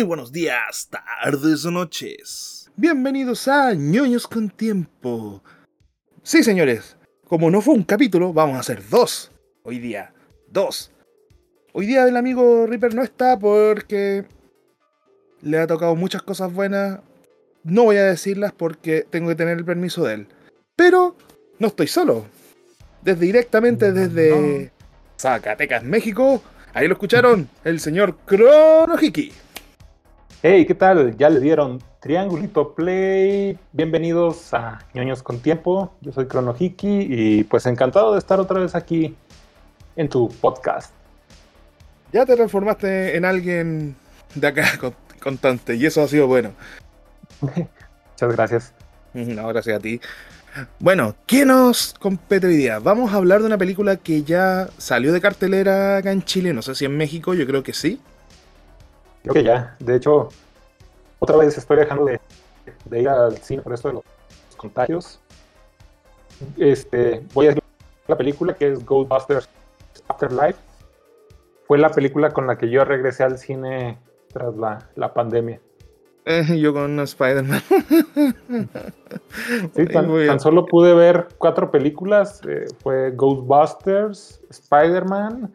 Muy buenos días, tardes o noches. Bienvenidos a ñoños con tiempo. Sí, señores, como no fue un capítulo, vamos a hacer dos. Hoy día, dos. Hoy día el amigo Reaper no está porque le ha tocado muchas cosas buenas. No voy a decirlas porque tengo que tener el permiso de él. Pero no estoy solo. Desde directamente desde Zacatecas, México. Ahí lo escucharon, el señor Chrono Hiki. Hey, ¿qué tal? Ya le dieron triangulito play. Bienvenidos a ñoños con tiempo. Yo soy Chrono Hiki y pues encantado de estar otra vez aquí en tu podcast. Ya te transformaste en alguien de acá constante y eso ha sido bueno. Muchas gracias. No, gracias a ti. Bueno, ¿qué nos compete hoy día? Vamos a hablar de una película que ya salió de cartelera acá en Chile, no sé si en México, yo creo que sí. Creo que ya. De hecho, otra vez estoy dejando de, ir al cine por esto de los contagios. Este, voy a decir la película que es Ghostbusters Afterlife. Fue la película con la que yo regresé al cine tras la, pandemia. Eh, yo con Spider-Man. sí, tan, solo pude ver cuatro películas. Eh, fue Ghostbusters, Spider-Man,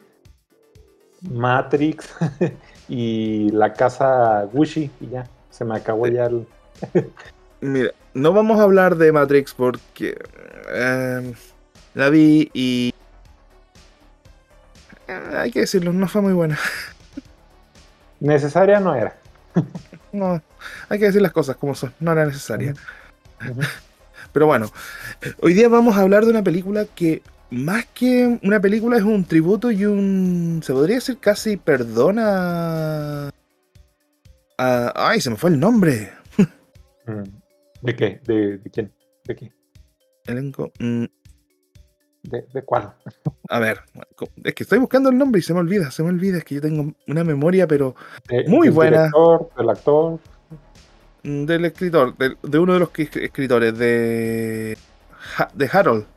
Matrix y la casa Gucci y ya, se me acabó ya el... Mira, no vamos a hablar de Matrix porque em, la vi y... Eh, hay que decirlo, no fue muy buena. Necesaria no era. no, hay que decir las cosas como son, no era necesaria. Pero bueno, hoy día vamos a hablar de una película que más que una película es un tributo y un... Se podría decir casi perdona... ay, se me fue el nombre. Mm, ¿De qué? ¿De, quién? ¿De qué? Elenco. Mm. ¿De, cuál? A ver, es que estoy buscando el nombre y se me olvida, se me olvida, es que yo tengo una memoria, pero muy buena. Director, del actor. Mm, del escritor, de, uno de los escritores, de, de Harold.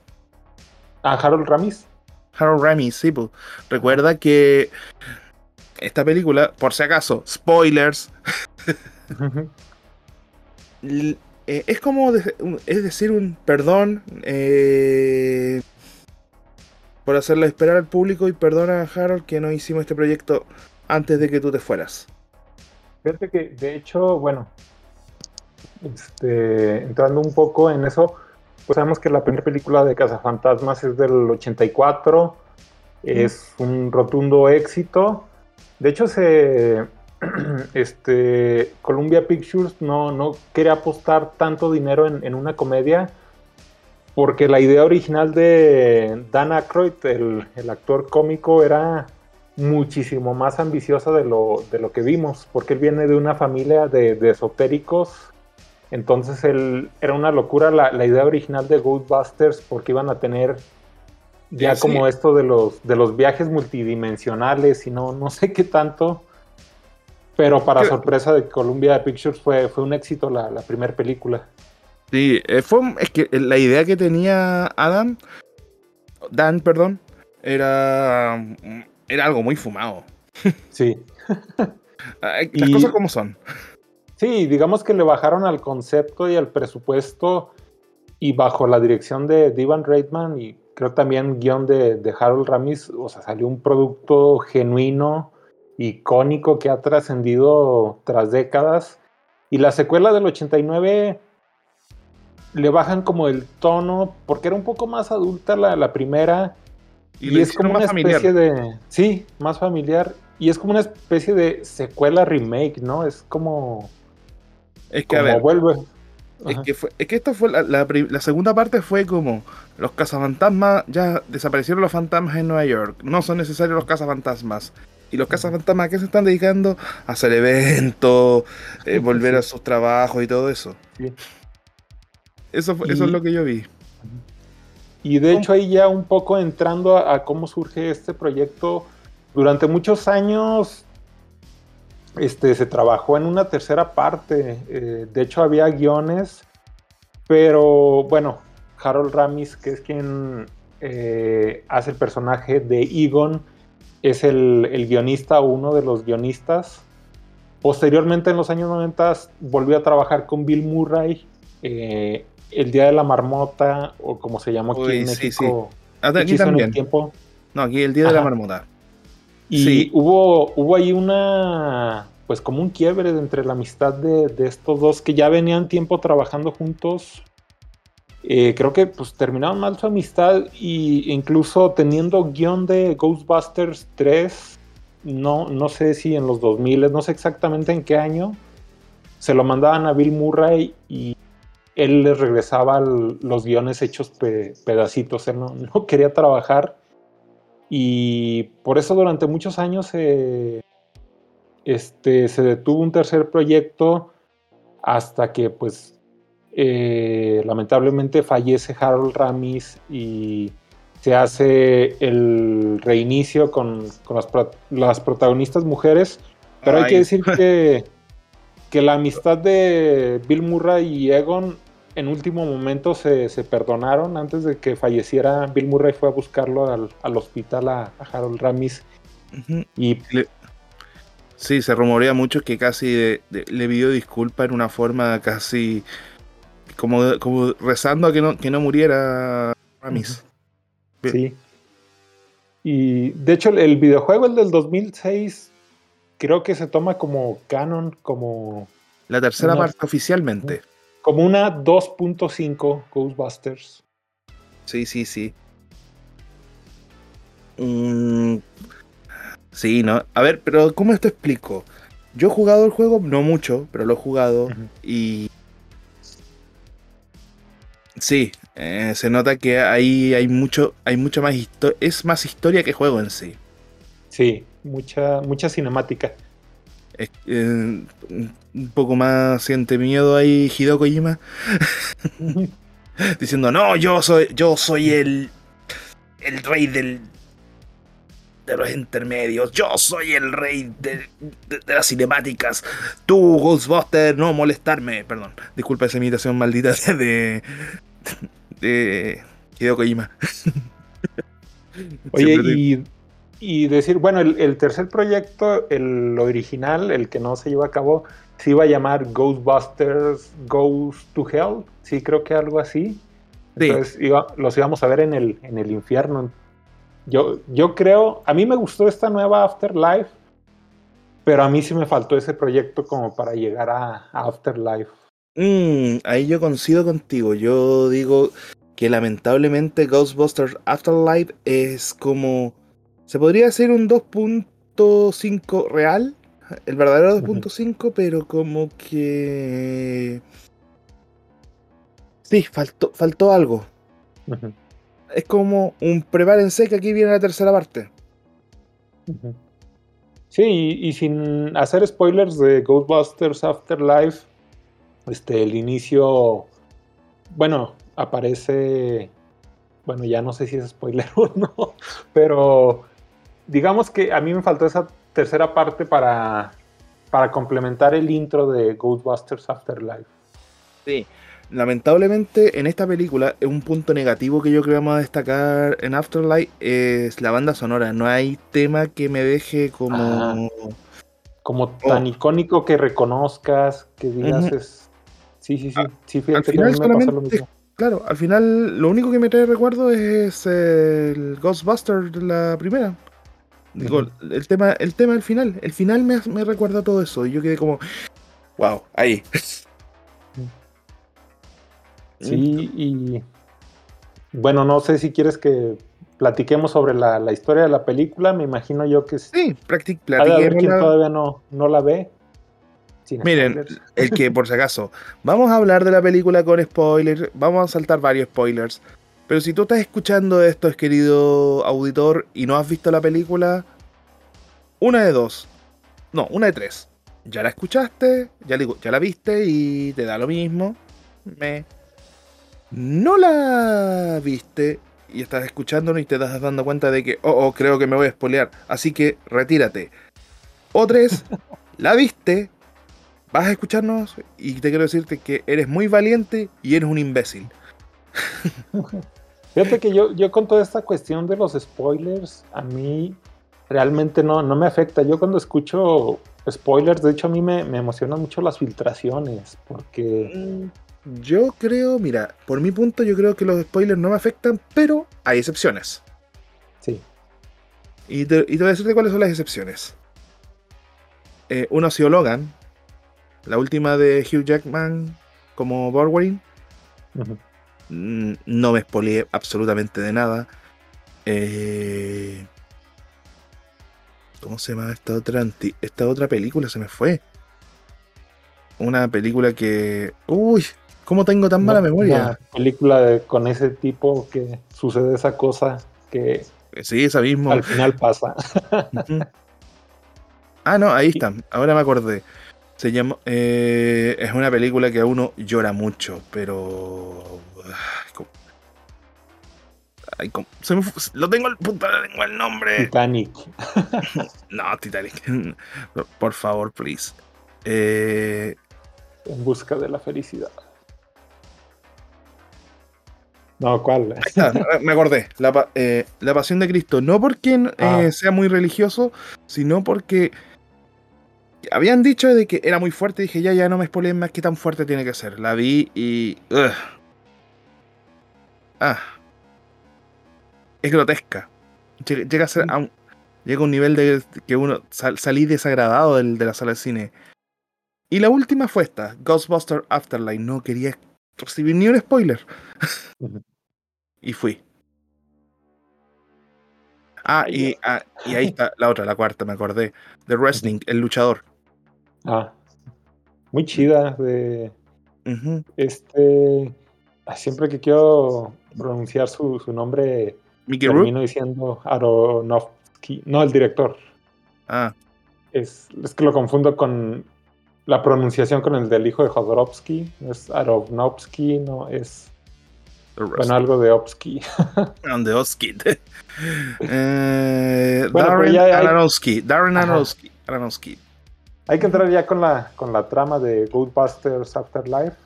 ¿A Harold Ramis? Harold Ramis, sí, pues. Recuerda que esta película, por si acaso, spoilers. Eh, es como, es decir, un perdón eh, por hacerle esperar al público y perdona a Harold que no hicimos este proyecto antes de que tú te fueras. Fíjate que, de hecho, bueno, este, entrando un poco en eso, pues sabemos que la primera película de Cazafantasmas es del 84, es un rotundo éxito. De hecho, se, este, Columbia Pictures no, no quería apostar tanto dinero en, una comedia porque la idea original de Dan Aykroyd, el, actor cómico, era muchísimo más ambiciosa de lo, de lo, que vimos, porque él viene de una familia de, de esotéricos entonces él, era una locura la, idea original de Ghostbusters porque iban a tener ya como esto de los, de los viajes multidimensionales y no, no sé qué tanto. Pero para sorpresa de Columbia Pictures fue, fue un éxito la, primera película. Sí, eh, fue, es que la idea que tenía Adam, Dan, perdón, era, era algo muy fumado. Sí. Las cosas como son. Sí, digamos que le bajaron al concepto y al presupuesto y bajo la dirección de Ivan Reitman y creo también guion de, Harold Ramis, o sea, salió un producto genuino, icónico que ha trascendido tras décadas. Y la secuela del 89 le bajan como el tono, porque era un poco más adulta la, primera. Y, es como una especie de. Sí, más familiar. Y es como una especie de secuela remake, ¿no? Es como. Es que, a ver. Vuelve. Es que, fue, es que esta fue la, la, segunda parte fue como los cazafantasmas, ya desaparecieron los fantasmas en Nueva York, no son necesarios los cazafantasmas. Y los cazafantasmas que se están dedicando a hacer eventos, eh, volver a sus trabajos y todo eso. Eso, eso es lo que yo vi. Y de hecho ahí ya un poco entrando a cómo surge este proyecto, durante muchos años este, se trabajó en una tercera parte. Eh, de hecho, había guiones, pero bueno, Harold Ramis, que es quien eh, hace el personaje de Egon, es el, guionista o uno de los guionistas. Posteriormente, en los años 90, volvió a trabajar con Bill Murray. Eh, el Día de la Marmota, o como se llamó aquí en México. Aquí también. tiempo. No, aquí el Día de la Marmota. Y hubo, hubo ahí una, pues como un quiebre entre la amistad de, estos dos que ya venían tiempo trabajando juntos. Eh, creo que pues terminaron mal su amistad y incluso teniendo guion de Ghostbusters 3, no, no sé si en los 2000, no sé exactamente en qué año, se lo mandaban a Bill Murray y él les regresaba los guiones hechos pedacitos, él no, no, quería trabajar y por eso durante muchos años este, se detuvo un tercer proyecto hasta que pues eh, lamentablemente fallece Harold Ramis y se hace el reinicio con, las, protagonistas mujeres. Pero hay que decir que, que, la amistad de Bill Murray y Egon en último momento se, perdonaron. Antes de que falleciera, Bill Murray fue a buscarlo al, hospital a, Harold Ramis. Y Sí, se rumorea mucho que casi le pidió disculpas en una forma casi como, como rezando a que no, que no muriera Ramis. Sí. Y de hecho el, videojuego, el del 2006, creo que se toma como canon, como... La tercera parte oficialmente. Como una 2.5 Ghostbusters. Sí, sí, sí. Mm, sí, ¿no? A ver, pero ¿cómo te explico? Yo he jugado el juego, no mucho, pero lo he jugado. Y Sí, eh, se nota que ahí hay mucho, hay mucha más historia, es más historia que juego en sí. Sí, mucha, mucha cinemática. Eh, un poco más siente miedo ahí Hideo Kojima. Diciendo, no, yo soy, yo soy el, el rey del, de los intermedios. Yo soy el rey de, las cinemáticas. Tú, Ghostbuster, no molestarme. Perdón, disculpa esa imitación maldita de, de Hideo Kojima. Oye, y, decir, bueno, el, tercer proyecto, el original, el que no se llevó a cabo, se iba a llamar Ghostbusters Goes to Hell. Sí, creo que algo así. Entonces los íbamos a ver en el, en el infierno. Yo, yo creo, a mí me gustó esta nueva Afterlife, pero a mí sí me faltó ese proyecto como para llegar a Afterlife. Mm, ahí yo coincido contigo. Yo digo que lamentablemente Ghostbusters Afterlife es como. Se podría hacer un 2.5 real. El verdadero 2.5, pero como que. Sí, faltó, faltó algo. Es como un prepárense que aquí viene la tercera parte. Sí, y, sin hacer spoilers de Ghostbusters Afterlife, este, el inicio, bueno, aparece, bueno, ya no sé si es spoiler o no, pero digamos que a mí me faltó esa tercera parte para, para complementar el intro de Ghostbusters Afterlife. Sí, lamentablemente en esta película un punto negativo que yo creo que vamos a destacar en Afterlife es la banda sonora. No hay tema que me deje como... Ah, como tan oh. icónico que reconozcas, que digas es Sí, sí, sí. sí al final solamente, claro, al final lo único que me trae recuerdo es el Ghostbuster de la primera. Digo, el tema, el tema del final. El final me, me recuerda todo eso. Y yo quedé como, wow, ahí. Sí, y bueno, no sé si quieres que platiquemos sobre la, historia de la película. Me imagino yo que sí. platiquemos. quien todavía no, no la ve. Miren, el que por si acaso, vamos a hablar de la película con spoilers, vamos a saltar varios spoilers. Pero si tú estás escuchando esto, querido auditor, y no has visto la película, una de dos. No, una de tres. Ya la escuchaste, ya, digo, ya la viste y te da lo mismo. Me. No la viste y estás escuchándonos y te estás dando cuenta de que, oh, oh, creo que me voy a spoilear. Así que retírate. O tres, la viste, vas a escucharnos y te quiero decirte que eres muy valiente y eres un imbécil. Fíjate que yo, yo con toda esta cuestión de los spoilers, a mí realmente no, no me afecta. Yo cuando escucho spoilers. De hecho, a mí me, me emocionan mucho las filtraciones, porque... Mm, yo creo, mira, por mi punto, yo creo que los spoilers no me afectan, pero hay excepciones. Sí. Y te, y te voy a decir cuáles son las excepciones. Eh, uno ha sido Logan, la última de Hugh Jackman como Wolverine. Mm, no me spoileé absolutamente de nada. Eh, ¿Cómo se llama esta otra, esta otra película? Se me fue. Una película que. Uy, ¿cómo tengo tan mala memoria? Una película con ese tipo que sucede esa cosa que. Sí, esa misma. Al final pasa. ah, no, ahí está. Ahora me acordé. Se llama. Eh, es una película que a uno llora mucho, pero. lo tengo el puta, tengo el nombre. Titanic. no, Titanic. Por favor, please. Eh, en busca de la felicidad. No, ¿cuál? me acordé. La, eh, la, Pasión de Cristo. No porque ah. sea muy religioso, sino porque habían dicho de que era muy fuerte. Dije, ya, ya no me spoileen más que tan fuerte tiene que ser. La vi y. Ah. Es grotesca. Llega a ser a un, llega a un nivel de que uno salí desagradado del, de la sala de cine. Y la última fue esta, Ghostbuster Afterlife. No quería recibir ni un spoiler. y fui. Ah y, ah, y ahí está la otra, la cuarta, me acordé. The Wrestling, el luchador. Ah, muy chida. De, Este. Ah, siempre que quiero pronunciar su, su nombre, termino diciendo Aronofsky. No, el director. Ah. Es, es que lo confundo con la pronunciación con el del hijo de Jodorowsky. Es Aronofsky, no es. Bueno, algo de Opsky. de Opsky. eh, Darren Aronofsky. Darren Aronofsky. Aronofsky. Hay que entrar ya con la, con la trama de Ghostbusters Afterlife.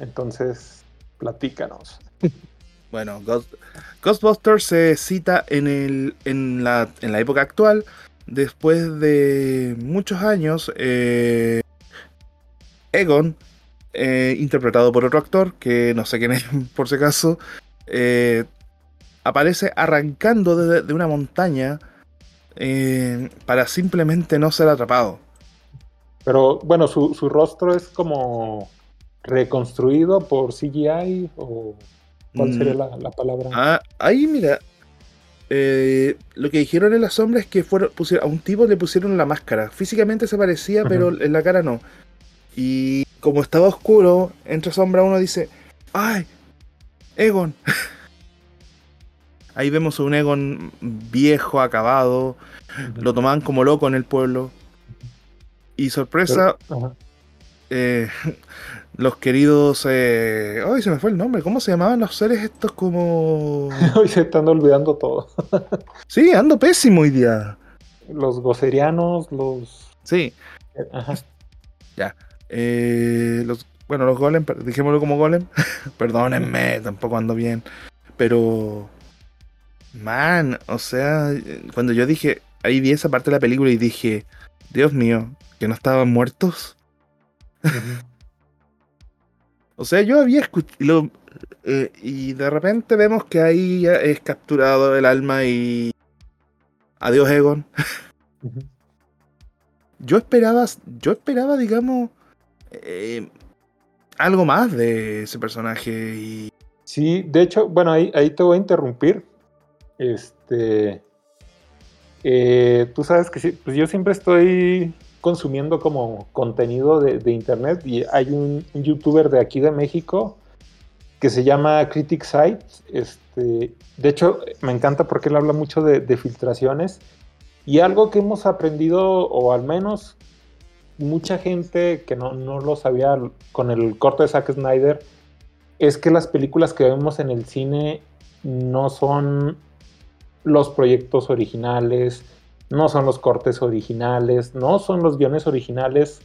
Entonces, platícanos. Bueno, Ghostbusters se cita en, el, en, la, en la época actual, después de muchos años. Eh, Egon, eh, interpretado por otro actor, que no sé quién es por si acaso, eh, aparece arrancando de, de una montaña para simplemente no ser atrapado. Pero bueno, su, rostro es como reconstruido por CGI o cuál mm. sería la, palabra. Ah, ahí mira, eh, lo que dijeron en la sombra es que fueron, pusieron, a un tipo le pusieron la máscara. Físicamente se parecía, pero en la cara no. Y como estaba oscuro, entre sombra uno dice, ¡ay! Egon. Ahí vemos a un Egon viejo, acabado. Lo tomaban como loco en el pueblo. Y sorpresa, eh, los queridos... Eh, ay, se me fue el nombre. ¿Cómo se llamaban los seres estos como...? Hoy se están olvidando todo. sí, ando pésimo hoy día. Los gocerianos, los... Sí. Ajá. Ya. Eh, los, bueno, los golem, dijémoslo como golem. Perdónenme, tampoco ando bien. Pero... Man, o sea, cuando yo dije... Ahí vi esa parte de la película y dije... Dios mío, que no estaban muertos. o sea, yo había escuchado. Eh, y de repente vemos que ahí es capturado el alma y. Adiós, Egon. Yo esperaba. Yo esperaba, digamos. Eh, algo más de ese personaje. Y... Sí, de hecho, bueno, ahí, ahí te voy a interrumpir. Este. Eh, tú sabes que pues yo siempre estoy consumiendo como contenido de, internet y hay un, youtuber de aquí de México que se llama Critic Site. Este, de hecho, me encanta porque él habla mucho de, filtraciones y algo que hemos aprendido, o al menos mucha gente que no, no lo sabía con el corto de Zack Snyder, es que las películas que vemos en el cine no son los proyectos originales, no son los cortes originales, no son los guiones originales.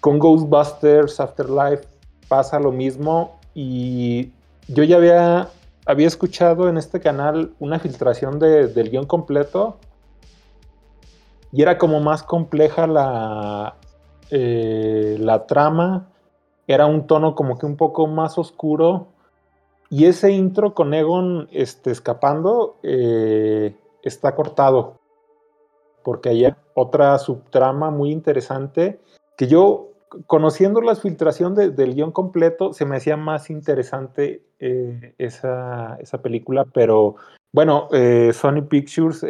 Con Ghostbusters Afterlife pasa lo mismo y yo ya había, había escuchado en este canal una filtración del guion completo y era como más compleja la, eh, la trama, era un tono como que un poco más oscuro. Y ese intro con Egon este, escapando eh, está cortado. Porque hay otra subtrama muy interesante que yo, conociendo la filtración del guion completo, se me hacía más interesante eh, esa, esa, película. Pero bueno, Sony Pictures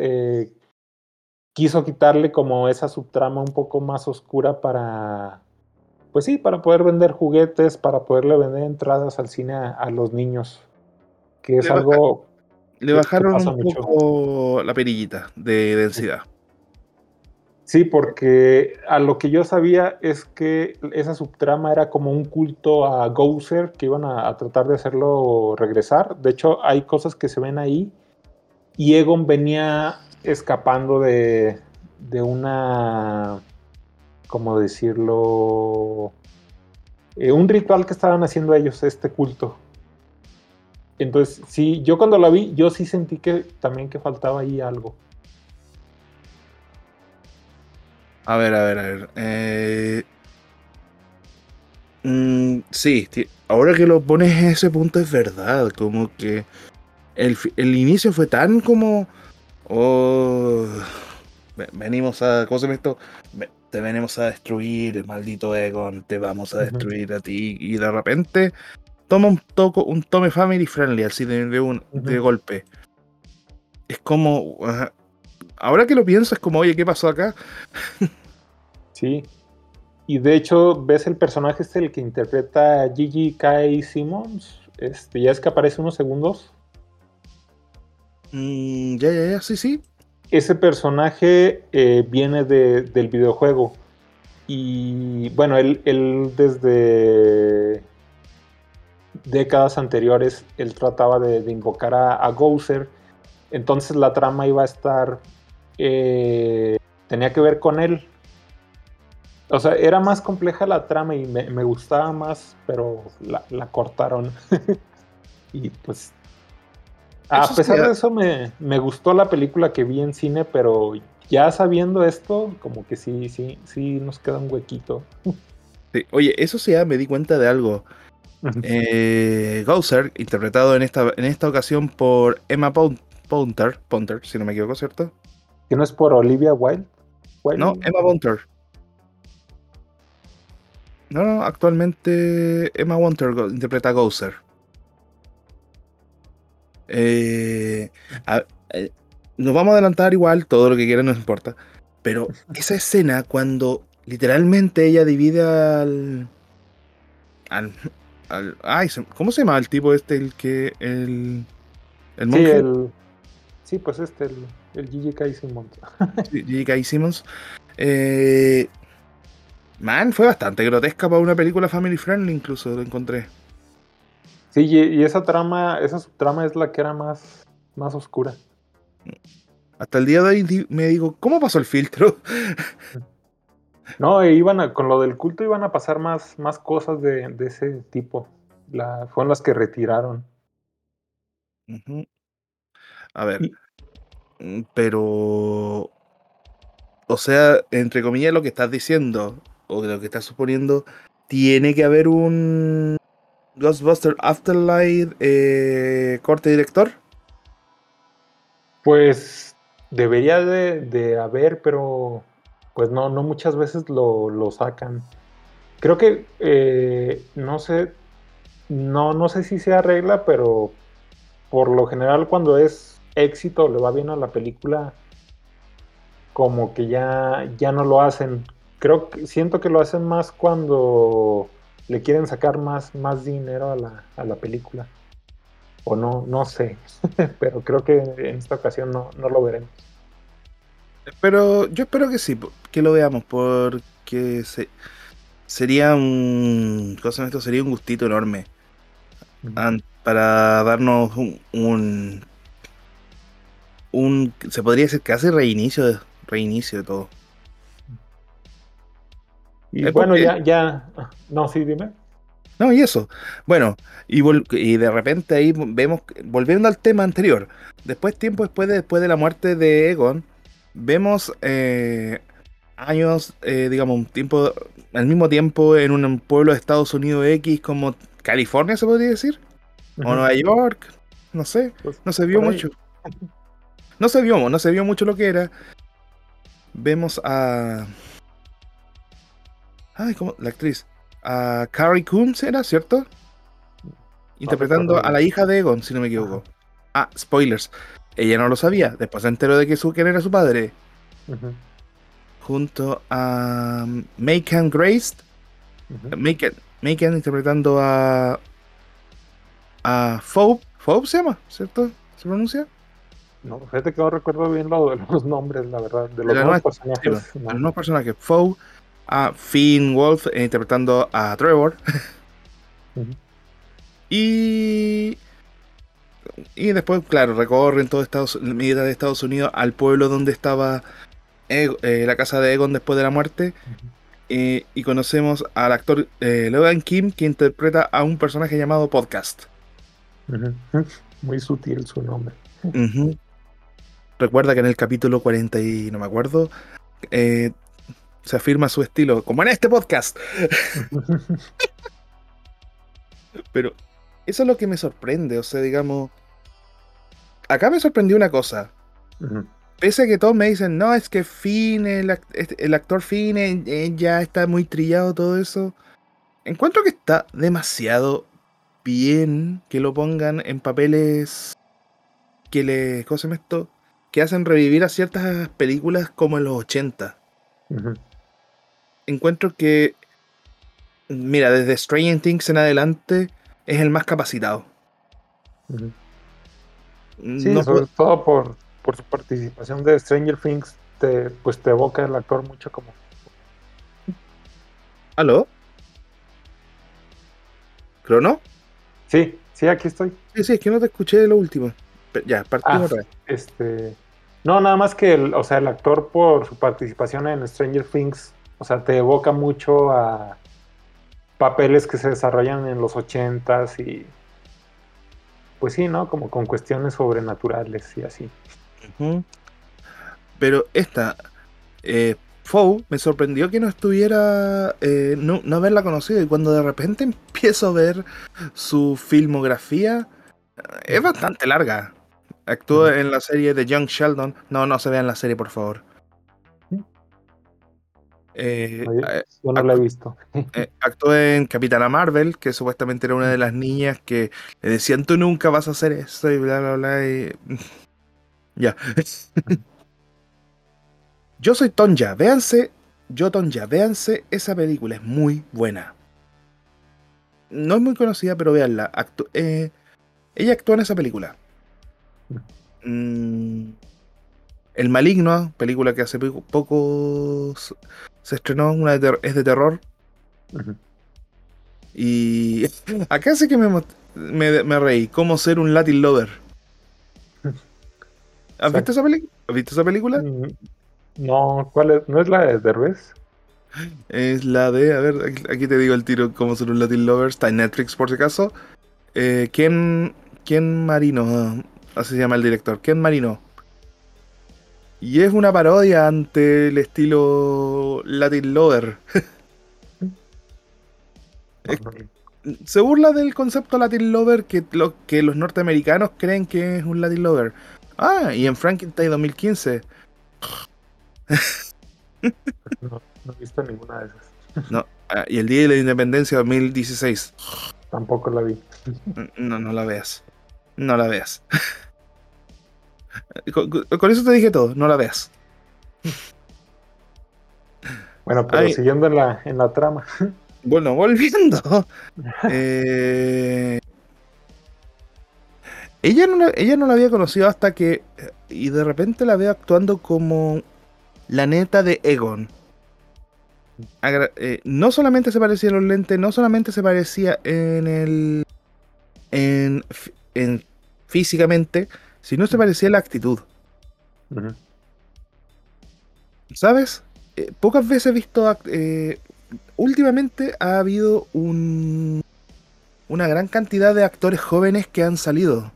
quiso quitarle como esa subtrama un poco más oscura para, pues sí, para poder vender juguetes, para poderle vender entradas al cine a, los niños, que es algo... le bajaron un poco la perillita de densidad. Sí, porque a lo que yo sabía es que esa subtrama era como un culto a Gouser, que iban a, a tratar de hacerlo regresar. De hecho, hay cosas que se ven ahí. Y Egon venía escapando de, de una, ¿cómo decirlo? Eh, un ritual que estaban haciendo ellos, este culto. Entonces, sí, yo cuando la vi, yo sí sentí que también que faltaba ahí algo. A ver, a ver, a ver. Eh... Mm, sí, ahora que lo pones en ese punto es verdad, como que el, el inicio fue tan como Oh, venimos a. ¿Cómo se llama esto? Te venimos a destruir, maldito Egon, te vamos a destruir a ti. Y de repente toma un toco, un tome family friendly, así de, un, de golpe. Es como. ahora que lo pienso, es como, oye, ¿qué pasó acá? sí. Y de hecho, ves el personaje este, el que interpreta a Gigi Kai Simmons. Este, ya es que aparece unos segundos. Mm, ya, ya, ya, sí, sí. Ese personaje eh, viene del videojuego. Y bueno, él, desde décadas anteriores, él trataba de, invocar a, a Gouser. Entonces la trama iba a estar... Eh, tenía que ver con él. O sea, era más compleja la trama y me, gustaba más, pero la, la cortaron. y pues a pesar de eso, me, gustó la película que vi en cine, pero ya sabiendo esto, como que sí, sí, sí nos queda un huequito. Oye, eso sí, me di cuenta de algo. eh, interpretado en esta, en esta ocasión por Emma Ponter, si no me equivoco, ¿cierto? ¿Que no es por Olivia Wilde? No, Emma Ponter. No, no, actualmente Emma Ponter interpreta a Gouser. Eh, eh, nos vamos a adelantar igual, todo lo que quieran nos importa. Pero esa escena cuando literalmente ella divide al. al, ay, ¿cómo se llama el tipo este? El que. El. El monje. Sí, pues este, el, el GGK Simmons. GGK Simmons. Eh, man, fue bastante grotesca para una película family friendly, incluso lo encontré. Sí, y, esa trama, esa subtrama es la que era más, más oscura. Hasta el día de hoy me digo, ¿cómo pasó el filtro? No, e iban con lo del culto iban a pasar más, más cosas de, ese tipo. La, fueron las que retiraron. A ver. Mm, pero. O sea, entre comillas, lo que estás diciendo, o lo que estás suponiendo, tiene que haber un Ghostbuster Afterlife eh, corte director? Pues debería de, haber, pero pues no, no muchas veces lo, sacan. Creo que eh, no sé, no, no sé si se arregla, pero por lo general cuando es éxito, le va bien a la película, como que ya, ya no lo hacen. Creo que siento que lo hacen más cuando le quieren sacar más, más dinero a la, a la película. O no, no sé. Pero creo que en esta ocasión no, no lo veremos. Pero yo espero que sí, que lo veamos, porque se, sería un. Cosa esto sería un gustito enorme. para darnos un, un, Se podría decir casi reinicio reinicio de todo. Y bueno, ya, ya. No, sí, dime. No, y eso. Bueno, y, y, de repente ahí vemos, volviendo al tema anterior, después, tiempo después de, después de la muerte de Egon, vemos eh, años, eh, digamos, un tiempo, al mismo tiempo en un pueblo de Estados Unidos X como California, se podría decir, o Nueva York, no sé, Pues, no se vio mucho. No se vio, no se vio mucho lo que era. Vemos a. Ay, ¿cómo? La actriz. A Carrie Coons era, ¿cierto? Interpretando a la hija de Egon, si no me equivoco. Ah, spoilers. Ella no lo sabía. Después se enteró de que su, quién era su padre. Ujú, Junto a Macon Grace. Macon, Macon interpretando a. A Phoebe. Phoebe se llama, ¿cierto? ¿Se pronuncia? No, fíjate que no recuerdo bien lo de los nombres, la verdad, de los nuevos personajes. no. los nuevos personajes. Foe, a Finn Wolf eh, interpretando a Trevor. Y. Y después, claro, recorren todo Estados, mitad de Estados Unidos al pueblo donde estaba Eg- eh, la casa de Egon después de la muerte. eh, y conocemos al actor eh, Logan Kim que interpreta a un personaje llamado Podcast. Muy sutil su nombre. Recuerda que en el capítulo 40 y no me acuerdo, eh, se afirma su estilo, como en este podcast. Pero eso es lo que me sorprende, o sea, digamos, acá me sorprendió una cosa. Pese a que todos me dicen, no, es que Finn, el, act- el actor Finn, eh, ya está muy trillado todo eso. Encuentro que está demasiado bien que lo pongan en papeles que le. ¿Cómo se llama esto? Que hacen revivir a ciertas películas como en los 80. Ujú. Encuentro que. Mira, desde Stranger Things en adelante es el más capacitado. No Sí, sobre puedo- todo por, por su participación de Stranger Things, te, pues te evoca el actor mucho como... ¿Aló? ¿Crono? Sí, sí, aquí estoy. Sí, sí, es que no te escuché de lo último. Ya, partimos Ah. Este, no, nada más que el, o sea, el actor por su participación en Stranger Things, o sea, te evoca mucho a papeles que se desarrollan en los ochentas y pues sí, ¿no? Como con cuestiones sobrenaturales y así. Pero esta, eh, me sorprendió que no estuviera, eh, no, no haberla conocido. Y cuando de repente empiezo a ver su filmografía, eh, es bastante larga. Ujú. en la serie de Young Sheldon. No, no se vean la serie, por favor. Eh, eh, Yo no la he visto. eh, actuó en Capitana Marvel, que supuestamente era una de las niñas que le decían tú nunca vas a hacer eso y bla bla bla. y- ya. Yo soy Tonja, véanse, yo Tonja, véanse esa película, es muy buena. No es muy conocida, pero véanla. Actu- eh, ella actuó en esa película. Mm, El Maligno, película que hace poco, poco s- se estrenó, una de ter- es de terror. Y acá sí que me, me, me reí. ¿Cómo ser un Latin Lover? ¿Has visto esa película? ¿Has visto esa película? Mm, No, ¿cuál es? ¿No es la de Derbez? Es la de, a ver, aquí, aquí te digo el tiro, cómo ser un Latin Lover. Está en Netflix por si acaso. Eh, Ken, Ken Marino, ah, así se llama el director. Ken Marino. Y es una parodia ante el estilo Latin Lover. Es- se burla del concepto Latin Lover que, lo, que los norteamericanos creen que es un Latin Lover. Ah, y en Frankenstein 2015. No, no he visto ninguna de esas. No, ah, y el Día de la Independencia 2016. Tampoco la vi. No, no la veas. No la veas. Con, eso te dije todo, no la veas. Bueno, pero Ay. siguiendo en la, en la trama. Bueno, volviendo. eh, ella, no la, ella no la había conocido hasta que. eh, Y de repente la veo actuando como la neta de Egon. Agra- eh, no solamente se parecía en los lentes, no solamente se parecía en el. En, en físicamente, sino se parecía la actitud. ¿Sabes? Eh, pocas veces he visto. act- eh, últimamente ha habido un, una gran cantidad de actores jóvenes que han salido.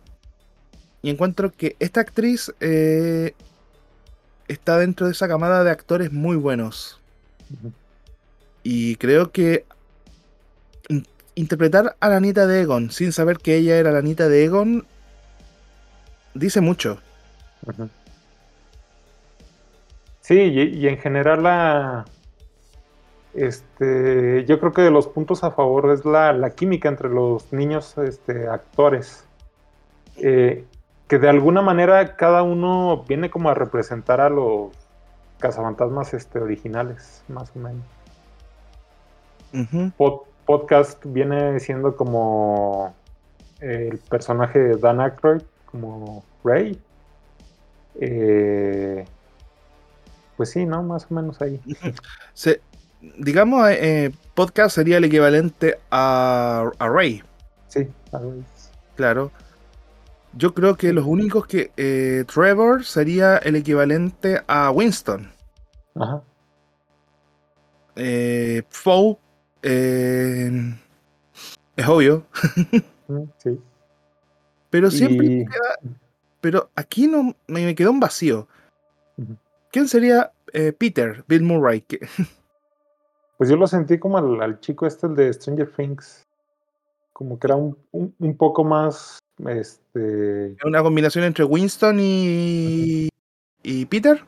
Y encuentro que esta actriz eh, está dentro de esa camada de actores muy buenos. Y creo que interpretar a la Anita de Egon sin saber que ella era la Anita de Egon dice mucho. Sí, y, en general la, este, yo creo que de los puntos a favor es la, química entre los niños este, actores. Eh, que de alguna manera cada uno viene como a representar a los cazafantasmas este, originales, más o menos. podcast viene siendo como el personaje de Dan Aykroyd, como Ray. Eh, pues sí, ¿no? Más o menos ahí. Se, digamos, eh, podcast sería el equivalente a, a Ray. Sí, a Ray. Claro. Yo creo que los únicos que. Eh, Trevor sería el equivalente a Winston. Ajá. Eh, eh, es obvio. Mm, sí. Pero siempre Pero aquí no me quedó un vacío. ¿Quién sería eh, Peter, Bill Murray? Pues yo lo sentí como al, chico este, el de Stranger Things. Como que era un, un, poco más. Este. Una combinación entre Winston y. y Peter.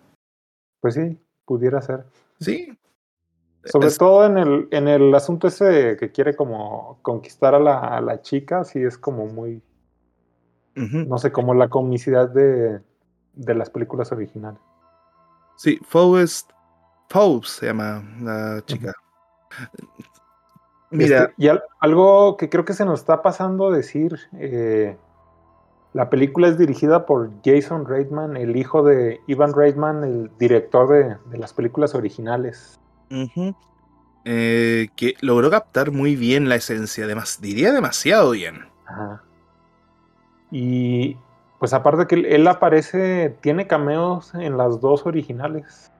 Pues sí, pudiera ser. Sí. Sobre todo en el, en el asunto ese que quiere como conquistar a la, a la chica, sí es como muy. No sé, como la comicidad de, de las películas originales. Sí, Faust Pope se llama la chica. Mira. Este, y algo que creo que se nos está pasando decir. Eh, la película es dirigida por Jason Reitman, el hijo de Ivan Reitman, el director de, las películas originales. Eh, que logró captar muy bien la esencia, además, diría demasiado bien. Ajá. Y pues aparte que él aparece, tiene cameos en las dos originales.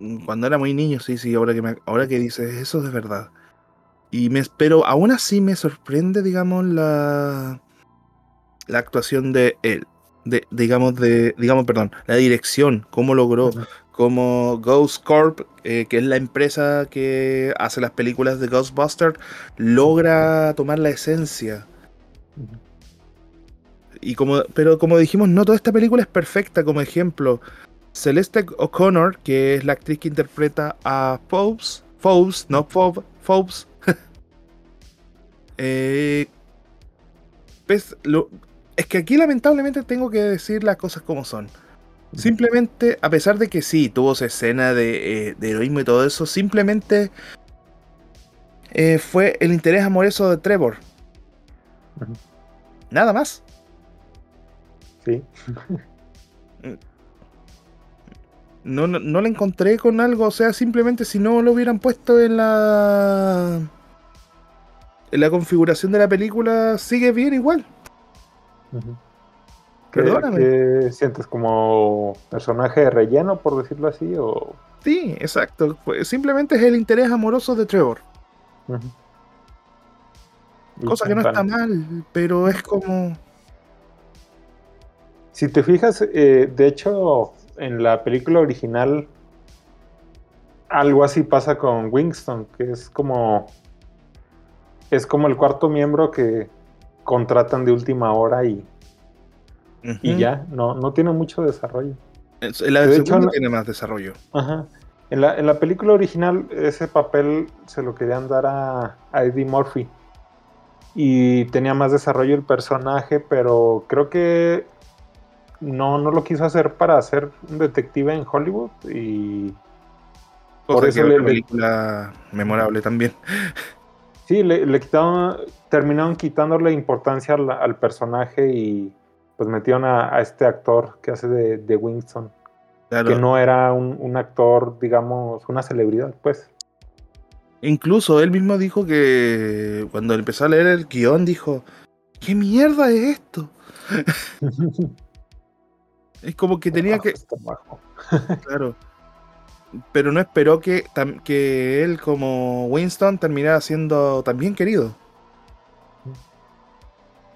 Mm, cuando era muy niño, sí, sí, ahora que, me, ahora que dices eso es de verdad. Y me, pero aún así me sorprende, digamos, la, la actuación de él. De, digamos, de, digamos, perdón, la dirección, cómo logró, como Ghost Corp, eh, que es la empresa que hace las películas de Ghostbusters, logra tomar la esencia. Y como, pero como dijimos, no toda esta película es perfecta. Como ejemplo, Celeste O'Connor, que es la actriz que interpreta a Phobes, Phobes, no Phob, Phobes. eh, pues, lo, es que aquí lamentablemente tengo que decir las cosas como son. Simplemente, a pesar de que sí, tuvo esa escena de, eh, heroísmo y todo eso, simplemente eh, fue el interés amoroso de Trevor. Nada más. Sí. no, no, no, la encontré con algo, o sea, simplemente si no lo hubieran puesto en la. En la configuración de la película, sigue bien igual. ¿Qué, sientes como personaje de relleno, por decirlo así? O... Sí, exacto. Simplemente es el interés amoroso de Trevor. Cosa que no está mal, pero es como. Si te fijas, eh, de hecho, en la película original, algo así pasa con Winston, que es como. Es como el cuarto miembro que contratan de última hora y. Y ya, no, no tiene mucho desarrollo. La de hecho, no tiene más desarrollo. Ajá. En la, en la, película original, ese papel se lo querían dar a, a Eddie Murphy. Y tenía más desarrollo el personaje, pero creo que no, no lo quiso hacer para ser un detective en Hollywood y por eso le, película memorable también. Sí, le, quitaron, terminaron quitándole importancia al, personaje y pues metieron a, este actor que hace de, Winston, que no era un, actor, digamos, una celebridad, pues. Incluso él mismo dijo que cuando empezó a leer el guion dijo, ¿qué mierda es esto? Es como que tenía que. claro. Pero no esperó que, que él, como Winston, terminara siendo también querido.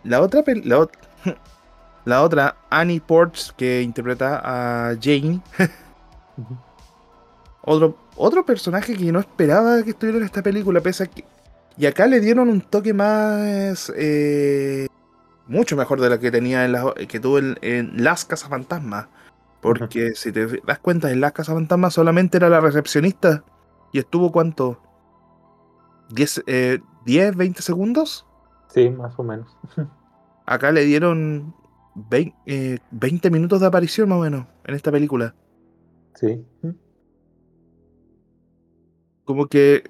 La otra, la, La otra, Annie Ports, que interpreta a Jane. otro, otro personaje que no esperaba que estuviera en esta película, pese a que. Y acá le dieron un toque más. Eh, mucho mejor de la que tenía en la, que tuvo en, en Las Cazafantasmas. Porque si te das cuenta, en Las Cazafantasmas solamente era la recepcionista. ¿Y estuvo cuánto? ¿10, eh, 10 20 segundos? Sí, más o menos. Acá le dieron 20, eh, 20 minutos de aparición más o menos en esta película. Sí. Como que.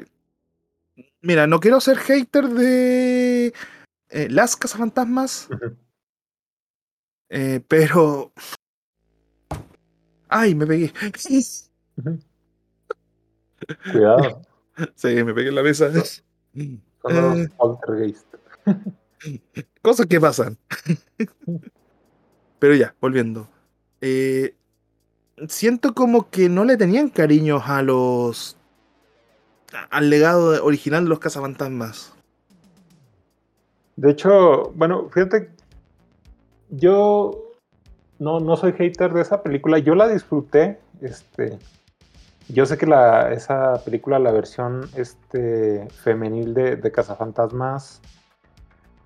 Mira, no quiero ser hater de eh, las cazafantasmas. eh, pero. Ay, me pegué. Cuidado. Sí, me pegué en la mesa. Son los Eh, poltergeist. cosas que pasan. pero ya, volviendo. Eh, siento como que no le tenían cariños a los. al legado original de los cazafantasmas. De hecho, bueno, fíjate, yo no, no soy hater de esa película, yo la disfruté, este, yo sé que la, esa película, la versión este, femenil de, de Cazafantasmas,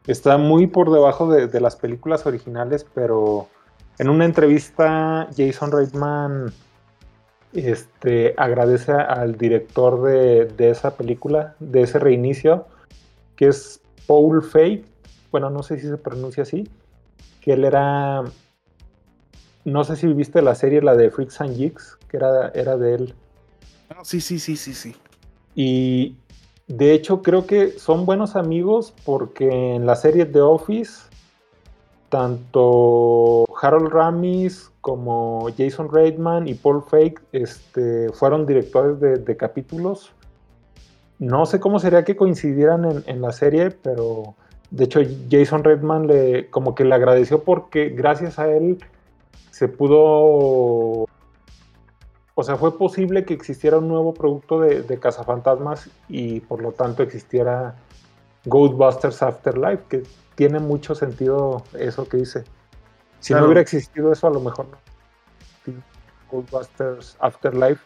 está muy por debajo de, de las películas originales, pero en una entrevista Jason Reitman este, agradece al director de, de esa película, de ese reinicio, que es Paul Feig, bueno, no sé si se pronuncia así, que él era, no sé si viste la serie, la de Freaks and Geeks, que era, era de él. Ah, Sí, sí, sí, sí, sí. Y de hecho creo que son buenos amigos porque en la serie The Office, tanto Harold Ramis como Jason Reitman y Paul Feig este, fueron directores de, de capítulos. No sé cómo sería que coincidieran en, en la serie, pero de hecho Jason Reitman le, como que le agradeció porque gracias a él se pudo o sea, fue posible que existiera un nuevo producto de, de cazafantasmas y por lo tanto existiera Ghostbusters Afterlife, que tiene mucho sentido eso que dice. Si Claro. no hubiera existido eso, a lo mejor no. Ghostbusters Afterlife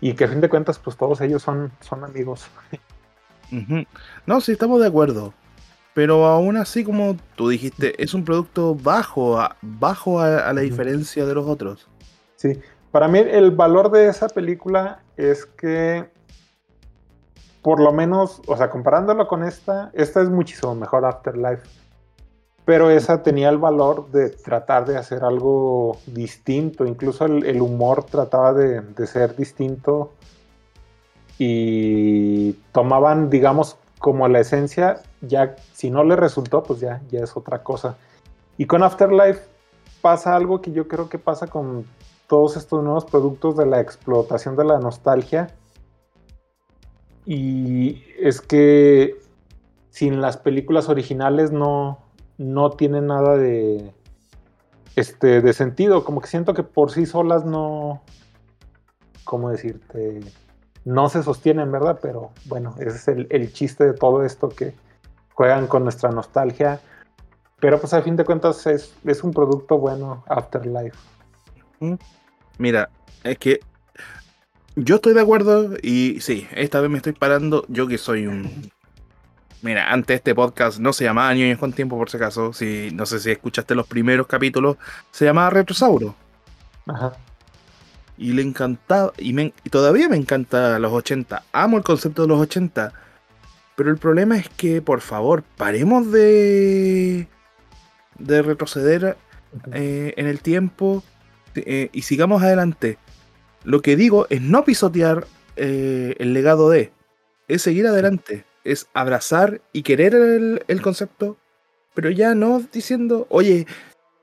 y que a fin de cuentas, pues todos ellos son, son amigos. No, sí, estamos de acuerdo. Pero aún así, como tú dijiste, es un producto bajo, a, bajo a, a la diferencia de los otros. Sí, para mí el valor de esa película es que, por lo menos, o sea, comparándolo con esta, esta es muchísimo mejor Afterlife. Pero esa tenía el valor de tratar de hacer algo distinto. Incluso el, el humor trataba de, de ser distinto. Y tomaban, digamos, como la esencia. Ya, si no le resultó, pues ya, ya es otra cosa. Y con Afterlife pasa algo que yo creo que pasa con todos estos nuevos productos de la explotación de la nostalgia. Y es que sin las películas originales no, no tiene nada de, este, de sentido. Como que siento que por sí solas no, ¿cómo decirte? No se sostienen, ¿verdad? Pero bueno, ese es el, el chiste de todo esto que juegan con nuestra nostalgia. Pero pues a fin de cuentas es, es un producto bueno, Afterlife. Mira, es que yo estoy de acuerdo y sí, esta vez me estoy parando. Yo que soy un. Mira, antes este podcast no se llamaba Niños con Tiempo, por si acaso. Si, no sé si escuchaste los primeros capítulos, se llamaba Retrosauro. Ajá. Y le encantaba, y, me- y todavía me encanta los 80. Amo el concepto de los 80. Pero el problema es que, por favor, paremos de, de retroceder eh, en el tiempo eh, y sigamos adelante. Lo que digo es no pisotear eh, el legado de, es seguir adelante, es abrazar y querer el, el concepto, pero ya no diciendo, oye,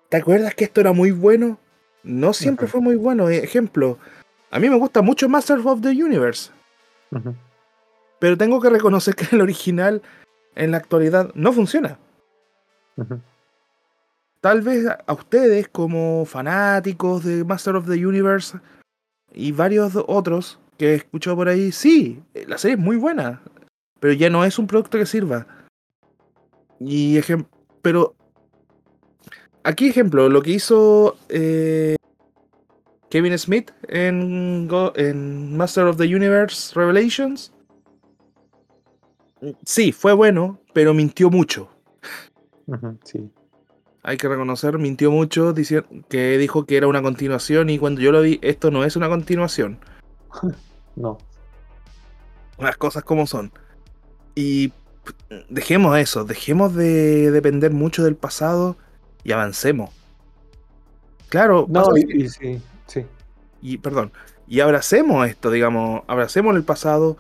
¿te acuerdas que esto era muy bueno? No siempre fue muy bueno. Ejemplo, a mí me gusta mucho Masters of the Universe, pero tengo que reconocer que el original en la actualidad no funciona. Tal vez a- ustedes como fanáticos de Master of the Universe y varios otros que he escuchado por ahí, sí, la serie es muy buena, pero ya no es un producto que sirva. Y ejem- pero aquí ejemplo, lo que hizo eh, Kevin Smith en, en Master of the Universe Revelations. Sí, fue bueno, pero mintió mucho. sí. Hay que reconocer, mintió mucho, diciendo que dijo que era una continuación y cuando yo lo vi, esto no es una continuación. no. Las cosas como son. Y dejemos eso, dejemos de depender mucho del pasado y avancemos. Claro, no, y, sí, sí. Y perdón, y abracemos esto, digamos, abracemos el pasado,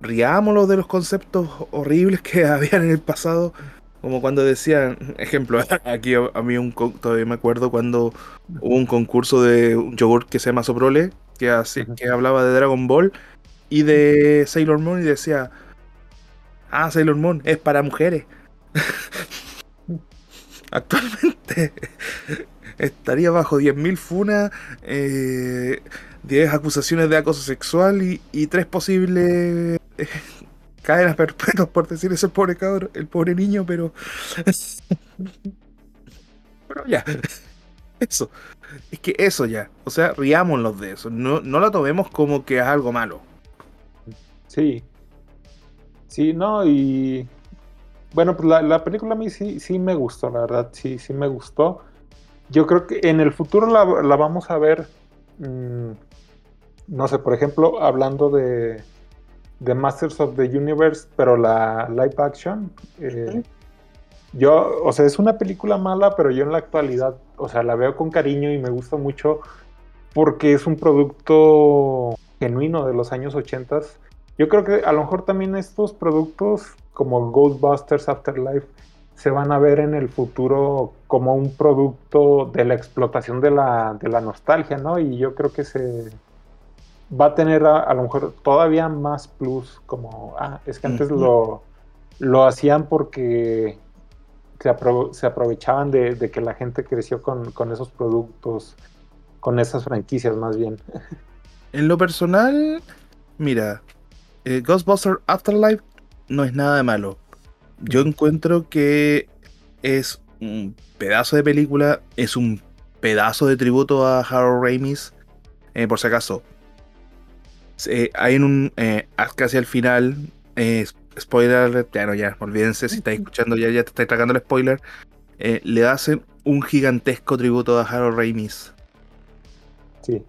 riámoslo de los conceptos horribles que habían en el pasado, como cuando decían, ejemplo, aquí a mí un, todavía me acuerdo cuando hubo un concurso de un yogur que se llama Soprole, que, así, que hablaba de Dragon Ball y de Sailor Moon y decía, ah, Sailor Moon es para mujeres. Actualmente estaría bajo 10.000 funas, eh, 10 acusaciones de acoso sexual y, y 3 posibles eh, cadenas perpetuas, por decir eso, el pobre cabrón, el pobre niño, pero. pero ya. Eso. Es que eso ya. O sea, riámonos de eso. No, no lo tomemos como que es algo malo. Sí. Sí, no, y. Bueno, pues la, película a mí sí, sí me gustó, la verdad, sí, sí me gustó. Yo creo que en el futuro la, vamos a ver. Mm, no sé, por ejemplo, hablando de, de Masters of the Universe, pero la live action. Eh, yo, o sea, es una película mala, pero yo en la actualidad, o sea, la veo con cariño y me gusta mucho porque es un producto genuino de los años 80. Yo creo que a lo mejor también estos productos como Ghostbusters Afterlife se van a ver en el futuro como un producto de la explotación de la, de la nostalgia, ¿no? Y yo creo que se, va a tener a, lo mejor todavía más plus, como, ah, es que antes lo, lo hacían porque se, aprovechaban de, que la gente creció con, esos productos, con esas franquicias más bien. En lo personal, mira, eh, Ghostbusters Afterlife no es nada de malo. Yo encuentro que es un pedazo de película, es un pedazo de tributo a Harold Ramis. Eh, por si acaso, hay en un. Eh, casi al final. Eh, spoiler. Ya no, ya. Olvídense si estáis escuchando, ya, ya te estáis tragando el spoiler. Eh, le hacen un gigantesco tributo a Harold Ramis. Sí.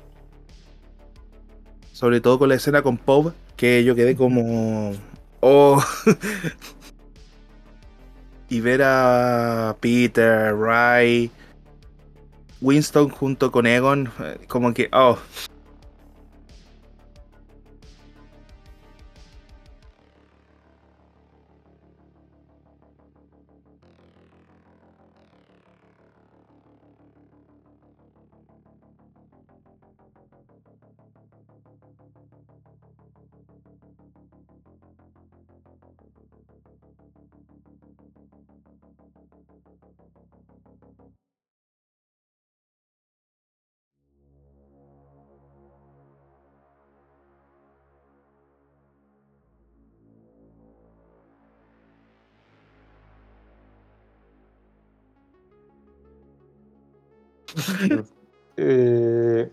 Sobre todo con la escena con Pop, que yo quedé como. Oh. y ver a Peter, Ray, Winston junto con Egon, como que. Oh. Eh,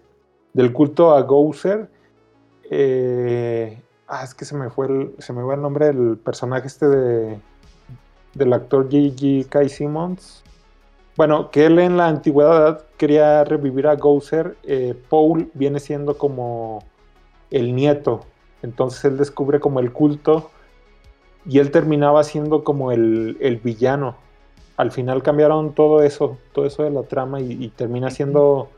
del culto a Gouser. Eh, ah, es que se me fue el, se me el nombre del personaje este de del actor J.G. Kai Simmons. Bueno, que él en la antigüedad quería revivir a Gouser. Eh, Paul viene siendo como el nieto. Entonces él descubre como el culto. Y él terminaba siendo como el, el villano al final cambiaron todo eso, todo eso de la trama y, termina siendo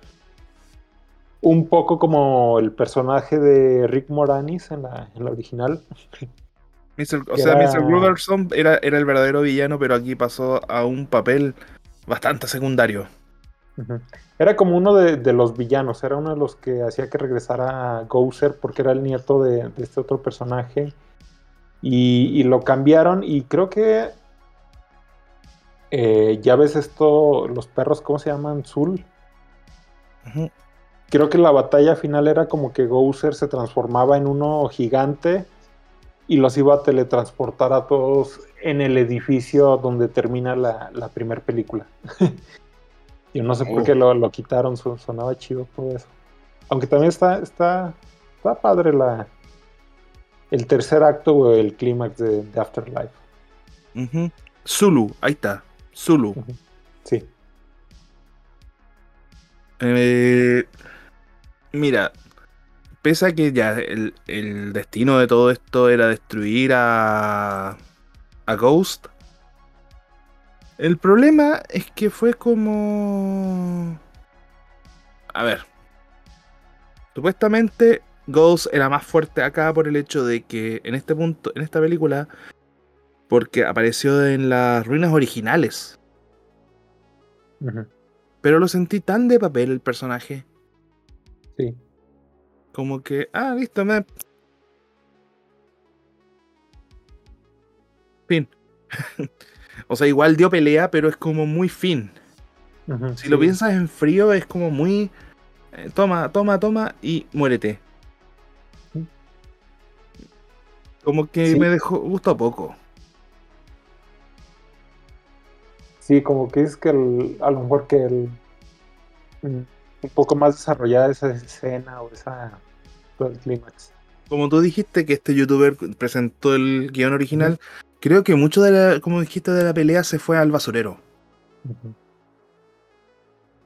un poco como el personaje de Rick Moranis en la, original. o sea, Mr. Gruberson era, era, el verdadero villano, pero aquí pasó a un papel bastante secundario. Era como uno de, los villanos, era uno de los que hacía que regresara Gouser porque era el nieto de, este otro personaje. y, lo cambiaron y creo que eh, ya ves esto, los perros, ¿cómo se llaman? Zul. Creo que la batalla final era como que Gouser se transformaba en uno gigante y los iba a teletransportar a todos en el edificio donde termina la, primera película. Yo no sé por Oh. qué lo, lo quitaron, sonaba chido todo eso. Aunque también está, está, está padre la, el tercer acto o el clímax de, de Afterlife. Zulu, ahí está. Zulu. Sí. Eh, mira, pese a que ya el, el destino de todo esto era destruir a, a Ghost, el problema es que fue como... A ver. Supuestamente Ghost era más fuerte acá por el hecho de que en este punto, en esta película, porque apareció en las ruinas originales. Pero lo sentí tan de papel el personaje. Sí. Como que, ah, listo, me. Fin. o sea, igual dio pelea, pero es como muy fin. Si lo piensas en frío, es como muy. eh, toma, toma, toma y muérete. Como que Sí. me dejó. gustó poco. Sí, como que es que el- a lo mejor que el, un poco más desarrollada esa escena o esa todo el clímax. Como tú dijiste que este youtuber presentó el guion original, creo que mucho de la, como dijiste, de la pelea se fue al basurero.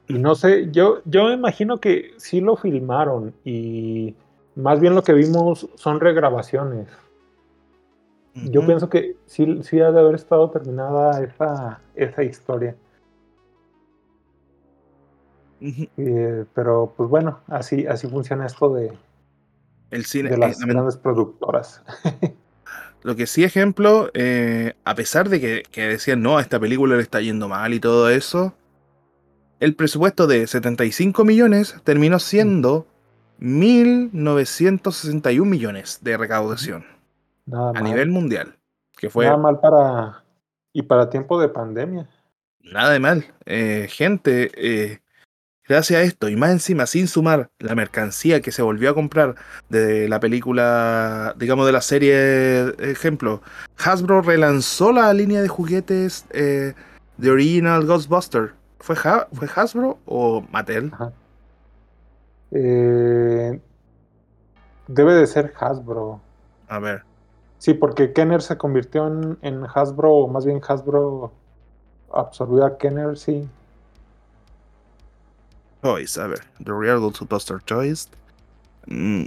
Y no sé, yo, yo me imagino que sí lo filmaron y más bien lo que vimos son regrabaciones. Yo pienso que sí, sí ha de haber estado terminada esa, esa historia. Eh, pero pues bueno, así, así funciona esto de, El cine. de eh, las lamen- grandes productoras. Lo que sí, ejemplo, eh, a pesar de que, que decían, no, a esta película le está yendo mal y todo eso, el presupuesto de 75 millones terminó siendo 1.961 millones de recaudación Nada a mal. nivel mundial. Que fue Nada mal para. Y para tiempo de pandemia. nada de mal. Eh, gente, eh, gracias a esto, y más encima, sin sumar la mercancía que se volvió a comprar de la película, digamos, de la serie, ejemplo, Hasbro relanzó la línea de juguetes eh, de Original Ghostbuster. ¿Fue, Ha- ¿Fue Hasbro o Mattel? Eh, debe de ser Hasbro. A ver, Sí, porque Kenner se convirtió en, en Hasbro, o más bien Hasbro absorbió a Kenner, sí. Toys, a ver, The Real Ghostbuster Toys. Mm,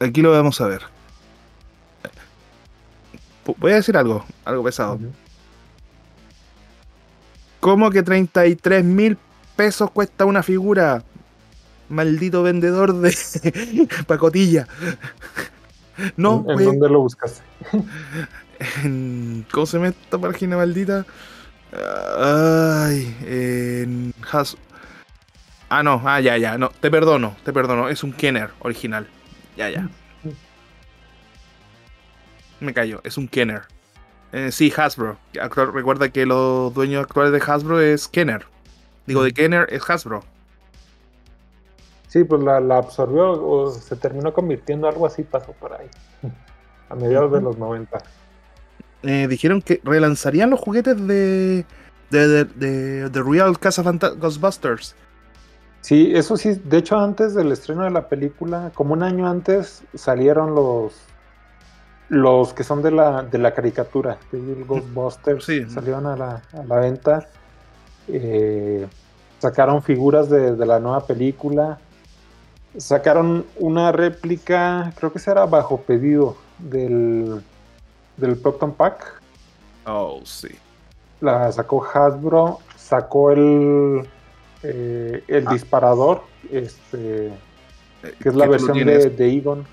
Aquí lo vamos a ver. Voy a decir algo, algo pesado. Ujú. ¿Cómo que 33 mil pesos cuesta una figura? Maldito vendedor de pacotilla. No, ¿En, en dónde lo buscaste? en- ¿Cómo se llama esta página maldita? Ay, en Has- Ah, no, ah, ya, ya, no, te perdono, te perdono, es un Kenner original. Ya, ya. Me callo, es un Kenner. Eh, sí, Hasbro. Recuerda que los dueños actuales de Hasbro es Kenner. Digo, de Kenner es Hasbro. Sí, pues la, la absorbió o se terminó convirtiendo, algo así pasó por ahí. A mediados de los 90. Eh, dijeron que relanzarían los juguetes de. de, de, de- de Real Casa Ghostbusters. Sí, eso sí, de hecho antes del estreno de la película, como un año antes, salieron los los que son de la, de la caricatura, de Ghostbusters, Sí. salieron a la, a la venta. Eh, sacaron figuras de, de la nueva película. Sacaron una réplica, creo que esa era bajo pedido del, del Proton Pack. Oh, sí. La sacó Hasbro, sacó el, eh, el Ah. disparador, este, Eh, que es la versión de, de Egon.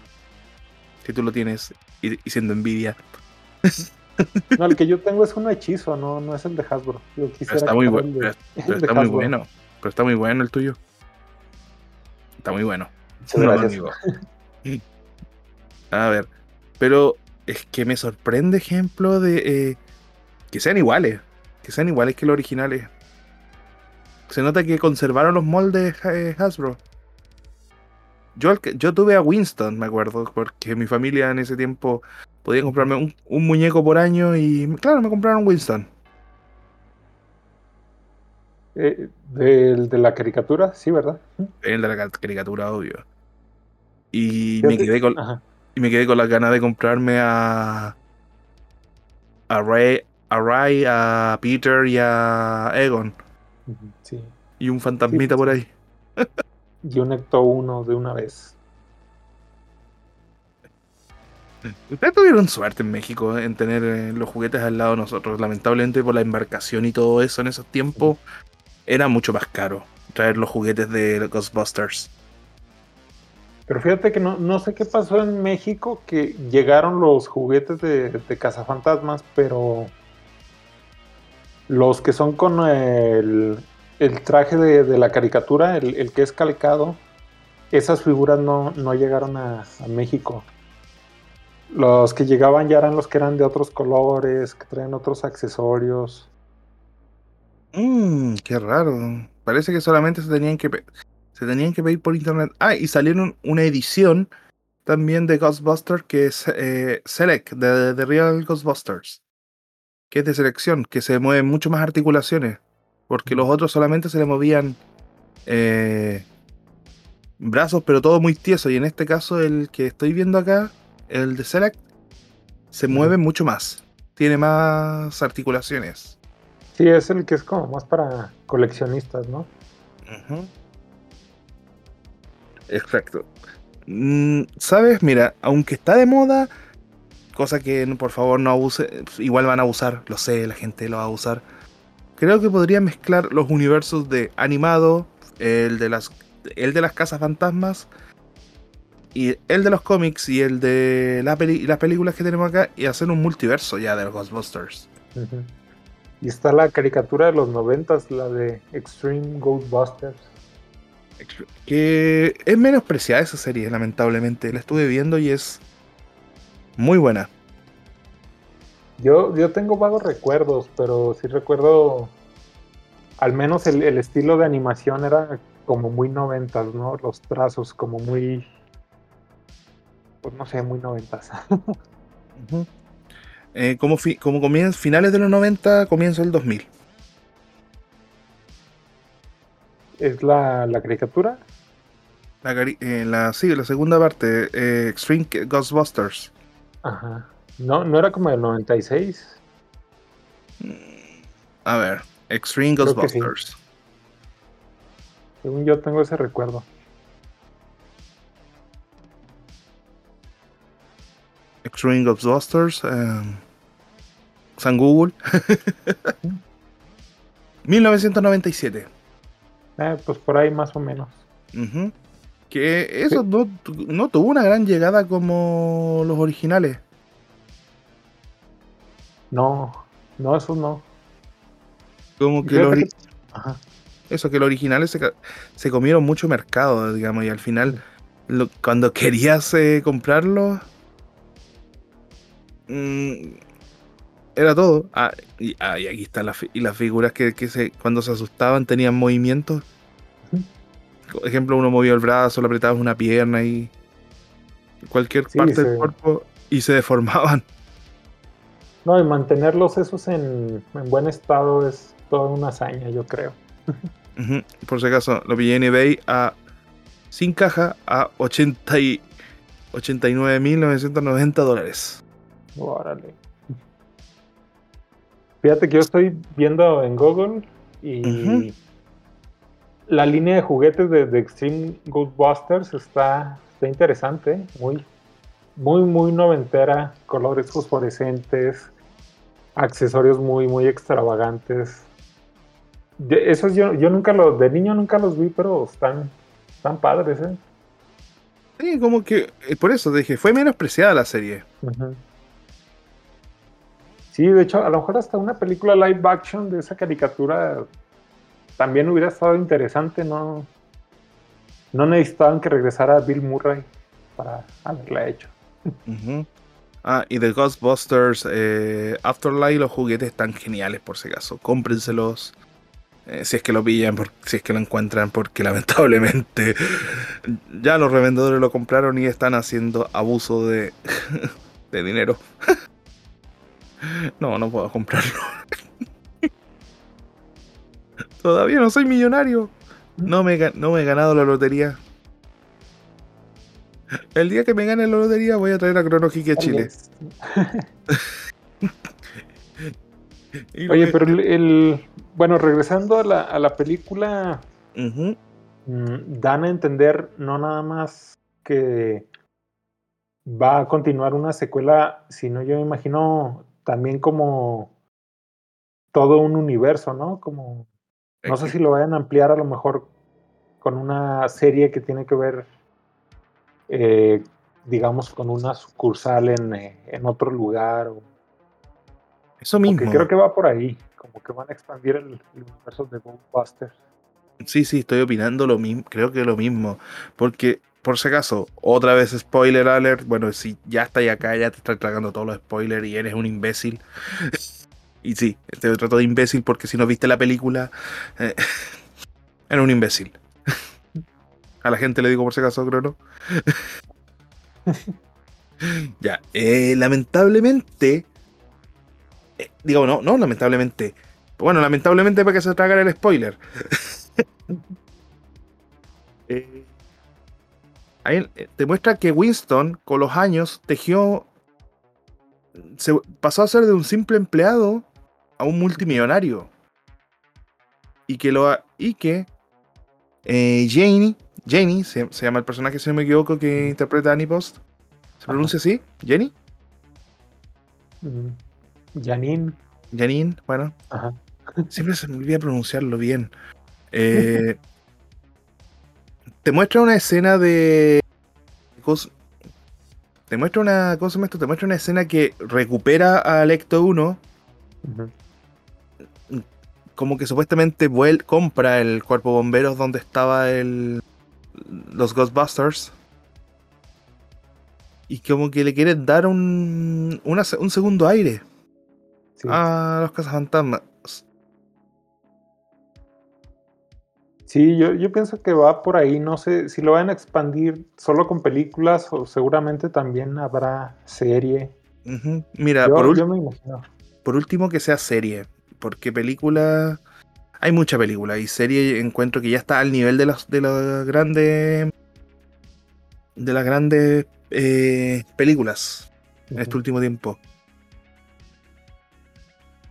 Que tú lo tienes y, y siendo envidia. No, el que yo tengo es un hechizo, no, no es el de Hasbro. Yo Pero quisiera está muy, bueno pero, pero está muy bueno. Pero está muy bueno el tuyo. Está muy bueno. Muchas No, gracias. amigo. A ver, pero es que me sorprende ejemplo de eh, que sean iguales, que sean iguales que los originales. Se nota que conservaron los moldes eh, Hasbro. Yo, yo tuve a Winston, me acuerdo, porque mi familia en ese tiempo podía comprarme un, un muñeco por año y claro, me compraron Winston. Eh, del de la caricatura, sí, ¿verdad? El de la caricatura, obvio. Y me, quedé con, y me quedé con las ganas de comprarme a. A Ray, a Ray, a Peter y a Egon. Sí. Y un fantasmita por ahí. y un Ecto 1 de una vez. Ustedes tuvieron suerte en México en tener eh, los juguetes al lado de nosotros. Lamentablemente por la embarcación y todo eso en esos tiempos era mucho más caro traer los juguetes de Ghostbusters. Pero fíjate que no, sé qué pasó en México, que llegaron los juguetes de, de cazafantasmas, pero los que son con el, traje de, la caricatura, el, que es calcado, esas figuras no, llegaron a, México. Los que llegaban ya eran los que eran de otros colores, que traen otros accesorios. Mmm, qué raro. Parece que solamente se tenían que se tenían que pedir por internet. Ah, y salieron una edición también de Ghostbusters que es eh, Select, de, Real Ghostbusters. Que es de selección, que se mueven mucho más articulaciones. Porque los otros solamente se le movían eh, brazos, pero todo muy tieso. Y en este caso, el que estoy viendo acá, el de Select, se mueve mucho más. Tiene más articulaciones. Sí, es el que es como más para coleccionistas, ¿no? Exacto. Mm, ¿Sabes? Mira, aunque está de moda, cosa que por favor no abuse, igual van a abusar, lo sé, la gente lo va a usar. Creo que podría mezclar los universos de animado, el de las, el de las casas fantasmas, y el de los cómics y el de la las películas que tenemos acá, y hacer un multiverso ya de los Ghostbusters. Y está la caricatura de los noventas, la de Extreme Ghostbusters. Que es menospreciada esa serie, lamentablemente. La estuve viendo y es muy buena. Yo, yo tengo vagos recuerdos, pero sí recuerdo. Al menos el, estilo de animación era como muy noventas, ¿no? Los trazos como muy. Pues no sé, muy noventas. Eh, como, finales de los 90, comienzo el 2000. ¿Es la, caricatura? La, eh, la, sí, la segunda parte, eh, Extreme Ghostbusters. Ajá. ¿No, ¿No era como el 96? Mm, a ver, Extreme Ghostbusters. Según yo tengo ese recuerdo. Extreme Ghostbusters. Um, San Google. 1997. Eh, pues por ahí más o menos. Que eso no, tuvo una gran llegada como los originales. No, no, eso no. Como que los, Eso, que los originales se, comieron mucho mercado, digamos, y al final, cuando querías eh, comprarlo, mm, era todo. Ah, y, ah, aquí están las, y las figuras que, se, cuando se asustaban tenían movimientos. Por ejemplo, uno movía el brazo, le apretabas una pierna y cualquier parte del cuerpo y se deformaban. No, y mantenerlos esos en, buen estado es toda una hazaña, yo creo. Por si acaso, lo pillé en eBay a sin caja a 80 y 89.990 dólares. Órale. Fíjate que yo estoy viendo en Google y la línea de juguetes de, Extreme Ghostbusters está, está interesante, muy, muy, muy noventera, colores fosforescentes, accesorios muy, muy extravagantes. esos yo, yo nunca los, de niño nunca los vi, pero están, están padres, ¿eh? Sí, como que, eh, por eso dije, fue menospreciada la serie. Sí, de hecho, a lo mejor hasta una película live action de esa caricatura también hubiera estado interesante, ¿no? No necesitaban que regresara Bill Murray para haberla hecho. Ah, y de Ghostbusters eh, Afterlife, los juguetes están geniales, por si acaso. Cómprenselos. Eh, si es que lo pillan, si es que lo encuentran, porque lamentablemente ya los revendedores lo compraron y están haciendo abuso de, de dinero. No, no puedo comprarlo. Todavía no soy millonario. No me, no me he ganado la lotería. El día que me gane la lotería voy a traer a Chrono a Chile. Oye, pero el, Bueno, regresando a la, a la película, mm, dan a entender no nada más que va a continuar una secuela, sino yo me imagino también como todo un universo, ¿no? Como. No sé si lo vayan a ampliar a lo mejor con una serie que tiene que ver eh, digamos, con una sucursal en, eh, en otro lugar. O, Eso mismo. Que creo que va por ahí, como que van a expandir el, universo de Ghostbusters. Sí, sí, estoy opinando lo mismo, creo que lo mismo, porque por si acaso, otra vez spoiler alert, bueno, si ya está ahí acá, ya te estás tragando todos los spoilers y eres un imbécil. y sí, te trato de imbécil porque si no viste la película, eh, eres un imbécil. A la gente le digo por si acaso, Crono. ya, eh, lamentablemente. Eh, digo, no, no, lamentablemente. Bueno, lamentablemente para que se traga el spoiler. Eh, ahí te muestra que Winston, con los años, tejió. Se pasó a ser de un simple empleado a un multimillonario. Y que lo y que Janie Jenny, se, llama el personaje, si no me equivoco, que interpreta a Annie Post. ¿Se pronuncia así? ¿Jenny? Mm, Janine. Janine, bueno. Siempre se me olvida pronunciarlo bien. Eh, te muestra una escena de. Te muestra una cosa, esto? Te muestra una escena que recupera a Lecto 1. Como que supuestamente compra el cuerpo bomberos donde estaba el, los Ghostbusters. Y como que le quieren dar un, un segundo aire a los cazafantasmas. Sí, yo, yo pienso que va por ahí. No sé si lo van a expandir solo con películas o seguramente también habrá serie. Mira, por, por último que sea serie. Porque película hay mucha película y serie encuentro que ya está al nivel de las de las grandes de las grandes eh, películas en este último tiempo.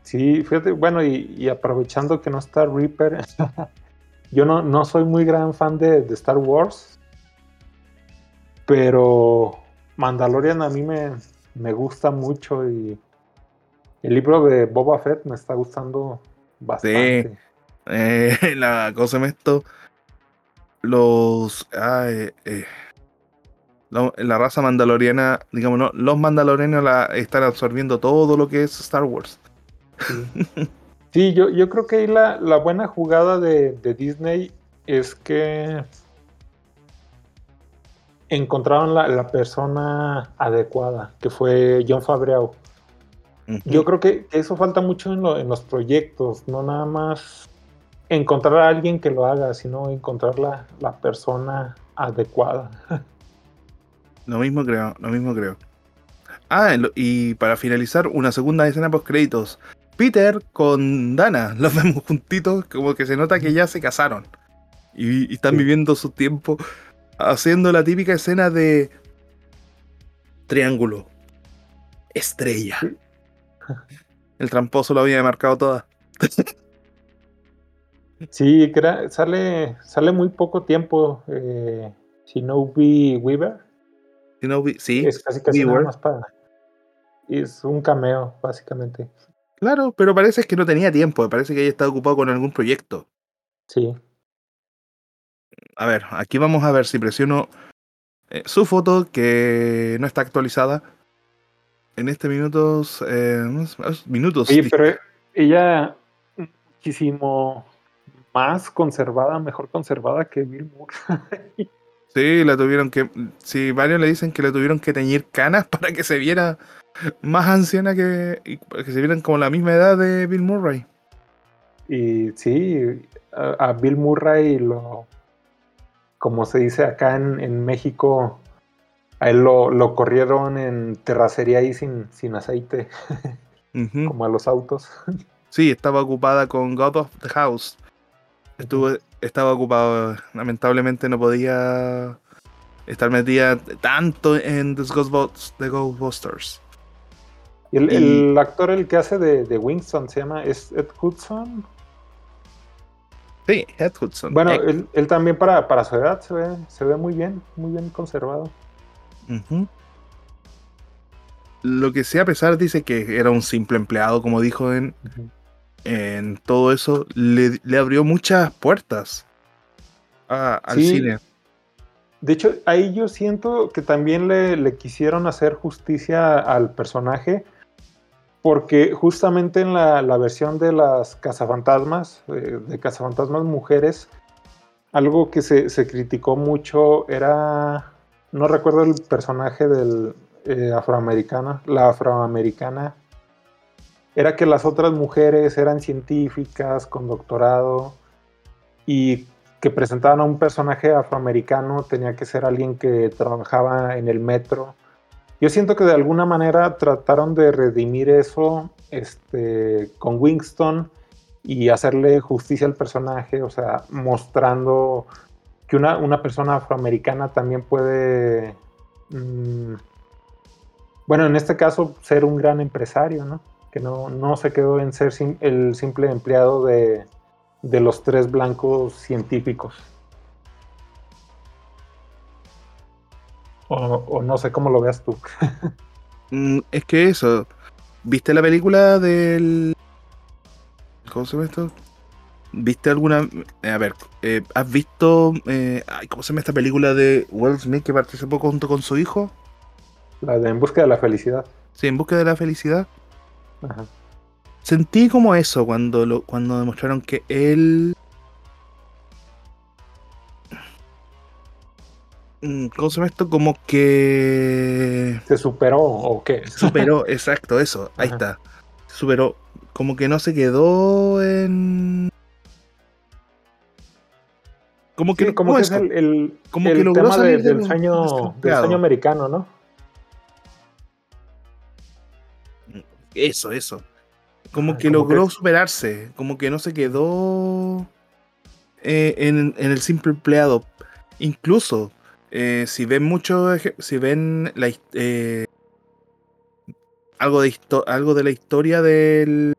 Sí, fíjate, bueno, y, aprovechando que no está Reaper, yo no, no, soy muy gran fan de, de, Star Wars, pero Mandalorian a mí me, me gusta mucho y el libro de Boba Fett me está gustando bastante. Eh, la cosa es esto. Los. Eh, la, raza mandaloriana, digamos, ¿no? los mandalorianos la, están absorbiendo todo lo que es Star Wars. Sí, yo, yo creo que ahí la, la buena jugada de, Disney es que encontraron la, persona adecuada, que fue John Favreau. Yo creo que, eso falta mucho en, en, los proyectos, no nada más encontrar a alguien que lo haga, sino encontrar la, persona adecuada. Lo mismo creo, lo mismo creo. Ah, y para finalizar, una segunda escena post créditos. Peter con Dana, los vemos juntitos, como que se nota que ya se casaron. Y, están viviendo su tiempo haciendo la típica escena de triángulo, estrella. El tramposo lo había marcado toda. Sí, sale, sale muy poco tiempo eh, Shinobi Weaver. Shinobi, sí. Es casi casi nada más para. Es un cameo, básicamente. Claro, pero parece que no tenía tiempo. Parece que ella estado ocupado con algún proyecto. Sí. A ver, aquí vamos a ver si presiono eh, su foto, que no está actualizada. En este minutos. Eh, minutos. Oye, pero ella muchísimo más conservada, mejor conservada que Bill Murray. Sí, la tuvieron que. Sí, varios le dicen que le tuvieron que teñir canas para que se viera más anciana que. Para que se vieran como la misma edad de Bill Murray. Y sí, a, Bill Murray lo. Como se dice acá en, México, a él lo, corrieron en terracería ahí sin, sin aceite. como a los autos. Sí, estaba ocupada con God of the House Estuvo, estaba ocupado. Lamentablemente no podía estar metida tanto en The Ghostbusters. Y el, actor el que hace de, de, Winston se llama ¿es Ed Hudson. Sí, Ed Hudson. Bueno, él, también para, para, su edad se ve, se ve muy bien, muy bien conservado. Lo que sea, a pesar dice que era un simple empleado, como dijo en, en todo eso, le, abrió muchas puertas al cine. De hecho, ahí yo siento que también le, quisieron hacer justicia al personaje, porque justamente en la, versión de las cazafantasmas, eh, de cazafantasmas mujeres, algo que se, criticó mucho era, no recuerdo el personaje del eh, afroamericana, la afroamericana, era que las otras mujeres eran científicas con doctorado y que presentaban a un personaje afroamericano tenía que ser alguien que trabajaba en el metro. Yo siento que de alguna manera trataron de redimir eso este, con Winston y hacerle justicia al personaje, o sea, mostrando que una, una persona afroamericana también puede, mm, bueno, en este caso, ser un gran empresario, ¿no? Que no, se quedó en ser el simple empleado de, los tres blancos científicos. O, no sé cómo lo veas tú. Mm, es que eso. ¿Viste la película del. ¿Cómo se llama esto? ¿Viste alguna.? Eh, a ver, eh, ¿has visto. Eh, ¿Cómo se llama esta película de Will Smith que participó junto con su hijo? La de En Busca de la Felicidad. Sí, En Busca de la Felicidad. Sentí como eso cuando, lo, cuando demostraron que él. Mm, ¿Cómo se llama esto? Como que. ¿Se superó o qué? Superó, exacto, eso. Ahí está. superó. Como que no se quedó en. Como que, como que es el, como que logró tema del, sueño, del sueño americano, ¿no? Eso, eso. Como ah, que logró superarse, como que no se quedó eh, en, el simple empleado. Incluso, eh, si ven mucho, si ven la, eh, algo, de algo de la historia del,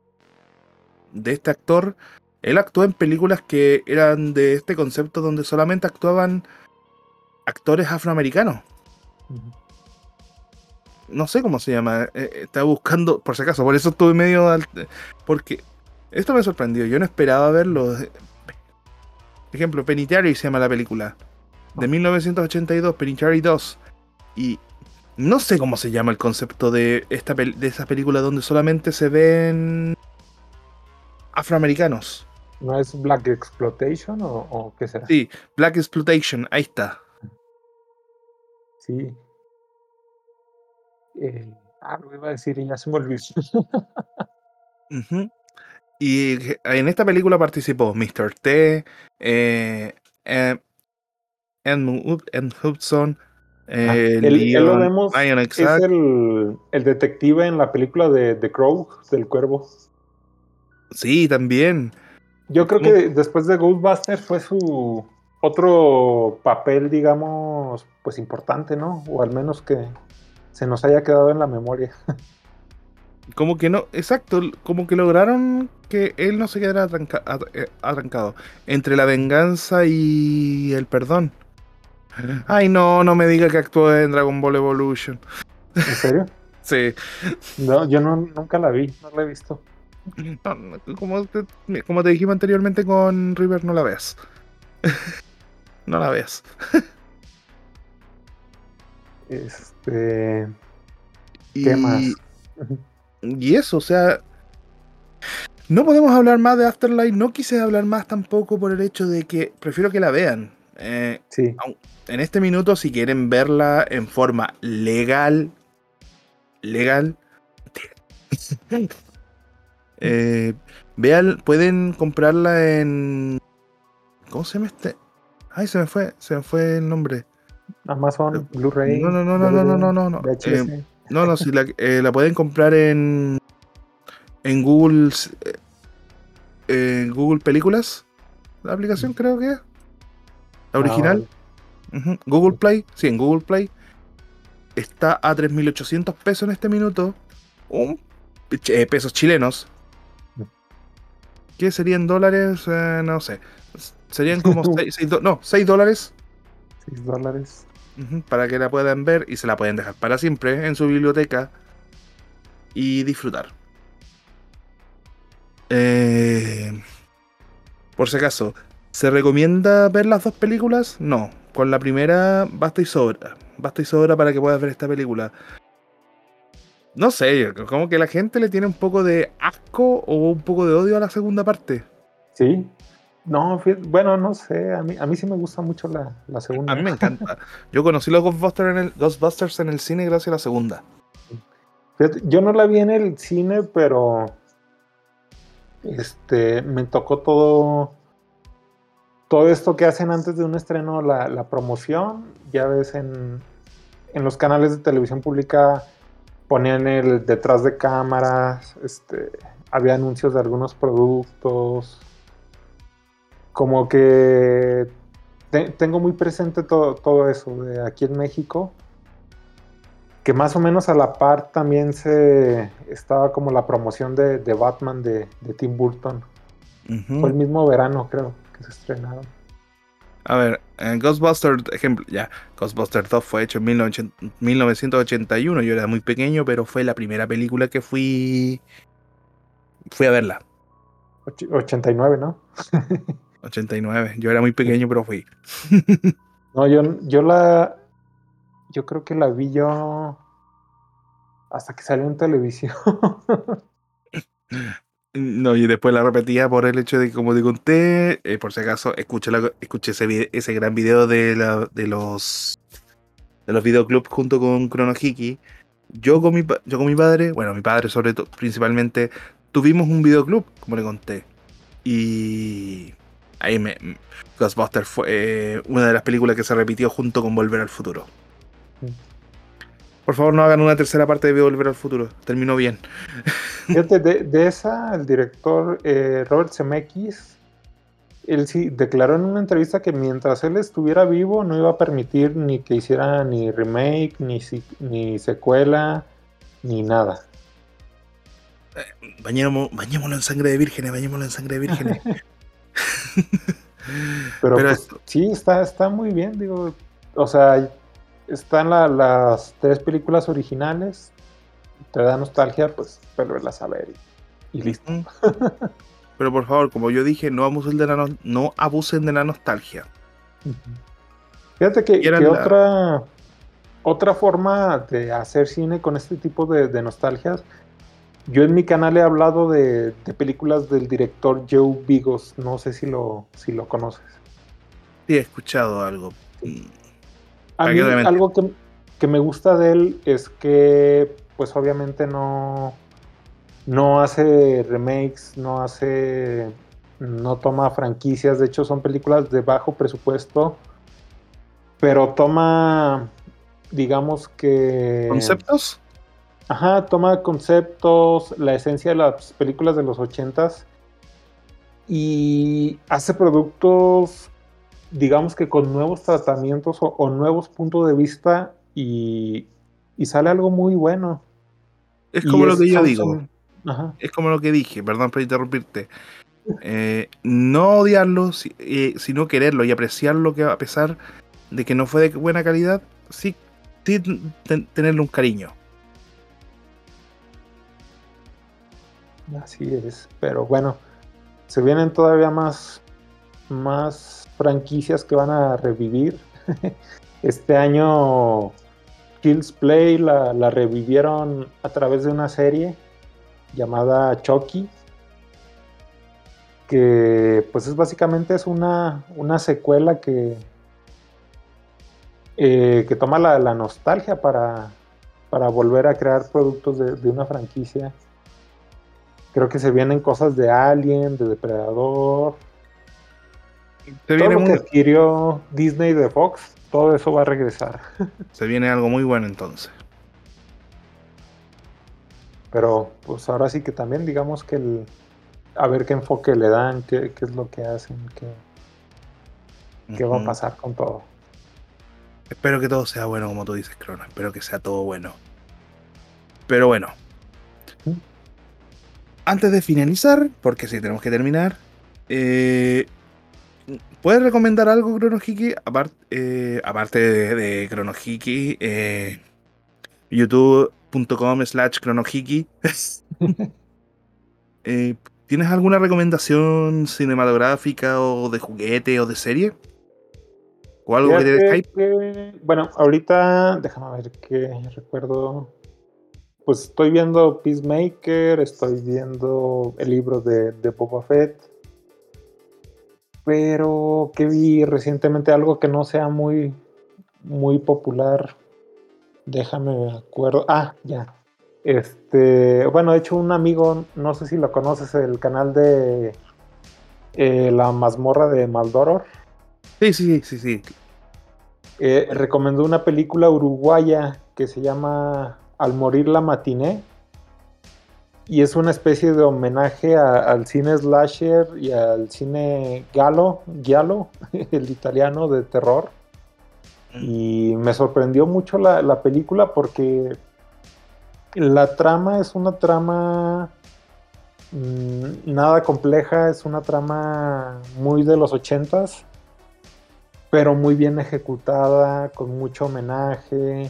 de este actor, él actuó en películas que eran de este concepto donde solamente actuaban actores afroamericanos no sé cómo se llama. Eh, eh, estaba buscando, por si acaso, por eso estuve medio. porque esto me sorprendió. Yo no esperaba verlo. Por ejemplo, Penitentiary se llama la película. De 1982, Penitentiary 2. Y no sé cómo se llama el concepto de, esta de esa película donde solamente se ven afroamericanos. ¿No es Black Exploitation o, o qué será? Sí, Black Exploitation, ahí está. Sí, eh, ah, lo iba a decir y ya se me olvidó. Y en esta película participó Mr. T, eh, eh, Hudson, eh, lo vemos, es el, el, detective en la película de The Crow, del cuervo. Sí, también. Yo creo que después de Ghostbusters fue su otro papel, digamos, pues importante, ¿no? O al menos que, se nos haya quedado en la memoria. Como que no, exacto, como que lograron que él no se quedara eh, atrancado entre la venganza y el perdón. Ay, no, no me diga que actuó en Dragon Ball Evolution. ¿En serio? sí. No, yo no, nunca la vi, no la he visto. como, te, como te dijimos anteriormente con River, no la veas. no la veas. Este. ¿Qué y, más? Y eso, o sea. No podemos hablar más de Afterlife. No quise hablar más tampoco por el hecho de que prefiero que la vean. Eh, sí. En este minuto, si quieren verla en forma legal, legal, eh, vean, pueden comprarla en. ¿Cómo se llama este? Ay, se me fue, se me fue el nombre. Amazon, eh, Blu-ray. No, no, no, no, no, no, no, no. No, eh, no, si eh, la, pueden comprar en en Google en Google Películas, la aplicación mm. creo que es. La ah, original. Google Play, sí, en Google Play está a 3800 pesos en este minuto. Un pesos chilenos. Mm. ¿Qué serían dólares? no sé. Serían como 6, no, 6 dólares 6 dólares. para que la puedan ver y se la pueden dejar para siempre en su biblioteca y disfrutar. Eh, por si acaso, ¿se recomienda ver las dos películas? No. Con la primera basta y sobra. Basta y sobra para que puedas ver esta película. No sé, como que la gente le tiene un poco de asco o un poco de odio a la segunda parte. Sí. No, bueno, no sé. A mí, a mí sí me gusta mucho la, segunda. A mí me encanta. Yo conocí los Ghostbusters en, el, Ghostbusters en el cine gracias a la segunda. yo no la vi en el cine, pero este, me tocó todo, todo esto que hacen antes de un estreno, la, promoción. Ya ves en, los canales de televisión pública ponían el detrás de cámaras, este, había anuncios de algunos productos. Como que tengo muy presente todo, todo eso de aquí en México que más o menos a la par también se estaba como la promoción de, Batman de, Tim Burton. Fue el mismo verano, creo, que se estrenaron. A ver, en Ghostbusters, ejemplo, ya, Ghostbusters 2 fue hecho en 1981, yo era muy pequeño, pero fue la primera película que fui fui a verla. 89, ¿no? 89, yo era muy pequeño, pero fui. no, yo, yo la yo creo que la vi yo hasta que salió en televisión. No, y después la repetía por el hecho de que, como te conté, eh, por si acaso, escuché, escuché ese, ese, gran video de, la, de los de los videoclubs junto con Chrono Hiki. Yo con, mi, yo con mi padre, bueno, mi padre sobre todo, principalmente, tuvimos un videoclub, como le conté. Y ahí me... Ghostbusters fue eh, una de las películas que se repitió junto con Volver al Futuro. Por favor, no hagan una tercera parte de Volver al Futuro. Terminó bien. Fíjate, de, esa, el director eh, Robert Zemeckis, él sí declaró en una entrevista que mientras él estuviera vivo no iba a permitir ni que hiciera ni remake, ni, ni secuela, ni nada. Eh, bañémoslo en sangre de vírgenes, bañémoslo en sangre de vírgenes. Pero, pues, sí, está, está muy bien, digo. O sea, están las tres películas originales, te da nostalgia, pues verlas a ver y, listo. Pero por favor, como yo dije, no abusen de la, no abusen de la nostalgia. Fíjate que, otra, otra forma de hacer cine con este tipo de, nostalgias, yo en mi canal he hablado de, películas del director Joe Vigos, no sé si lo, si lo conoces. Sí, he escuchado algo. A mí algo que, me gusta de él es que, pues obviamente no, no hace remakes, no hace, no toma franquicias, de hecho son películas de bajo presupuesto, pero toma, digamos que... ¿Conceptos? Ajá, toma conceptos, la esencia de las películas de los ochentas y hace productos digamos que con nuevos tratamientos o, nuevos puntos de vista y, sale algo muy bueno. Es como lo que yo digo. Es como lo que dije, perdón por interrumpirte. Eh, no odiarlo, eh, sino quererlo y apreciarlo que a pesar de que no fue de buena calidad, sí, sí tenerle un cariño. Así es, pero bueno, se vienen todavía más, más franquicias que van a revivir. Este año Kills Play la, revivieron a través de una serie llamada Chucky, que pues es básicamente es una, una secuela que, eh, que toma la, nostalgia para, para, volver a crear productos de, de, una franquicia. Creo que se vienen cosas de Alien, de Depredador, se viene todo lo que adquirió Disney de Fox, todo eso va a regresar. Se viene algo muy bueno entonces. Pero pues ahora sí que también digamos que el, a ver qué enfoque le dan, qué, es lo que hacen, qué va a pasar con todo. Espero que todo sea bueno, como tú dices, Crono. Espero que sea todo bueno. Pero bueno. Antes de finalizar, porque si tenemos que terminar, eh, ¿puedes recomendar algo, Cronohiki? Eh, aparte de, de Cronohiki, eh, youtube.com slash Cronohiki. ¿Tienes alguna recomendación cinematográfica o de juguete o de serie? ¿O algo que te dé Bueno, ahorita, déjame ver qué recuerdo. Pues estoy viendo Peacemaker, estoy viendo el libro de, de Boba Fett. Pero que vi recientemente algo que no sea muy, muy popular. Déjame acuerdo. Ah, ya. Este, bueno, de hecho, un amigo, no sé si lo conoces, el canal de eh, La mazmorra de Maldoror. Sí, sí, sí, sí. Eh, recomendó una película uruguaya que se llama Al morir la matiné. Y es una especie de homenaje al cine slasher y al cine galo, giallo, el italiano de terror. Mm. Y me sorprendió mucho la película porque la trama es una trama mm, nada compleja, es una trama muy de los ochentas, pero muy bien ejecutada, con mucho homenaje,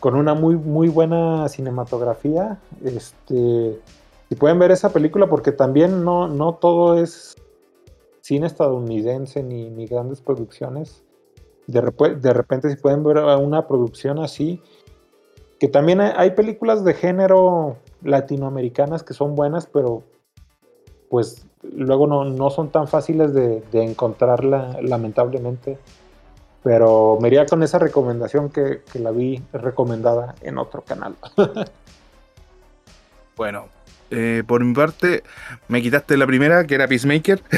con una muy, muy buena cinematografía. Este, y pueden ver esa película porque también no, no todo es cine estadounidense ni, ni grandes producciones. De, de repente si pueden ver una producción así, que también hay películas de género latinoamericanas que son buenas, pero pues luego no, son tan fáciles de, encontrarla, lamentablemente. Pero me iría con esa recomendación que, la vi recomendada en otro canal. bueno, eh, por mi parte, me quitaste la primera, que era Peacemaker.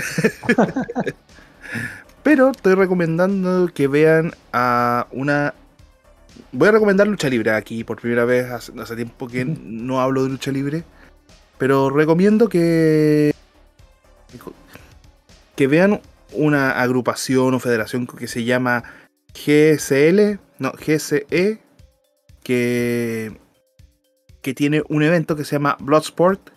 Pero estoy recomendando que vean a una Voy a recomendar lucha libre aquí por primera vez. Hace, tiempo que no hablo de lucha libre. Pero recomiendo que. que vean una agrupación o federación que se llama GSL, no, GSE, que, que tiene un evento que se llama Bloodsport.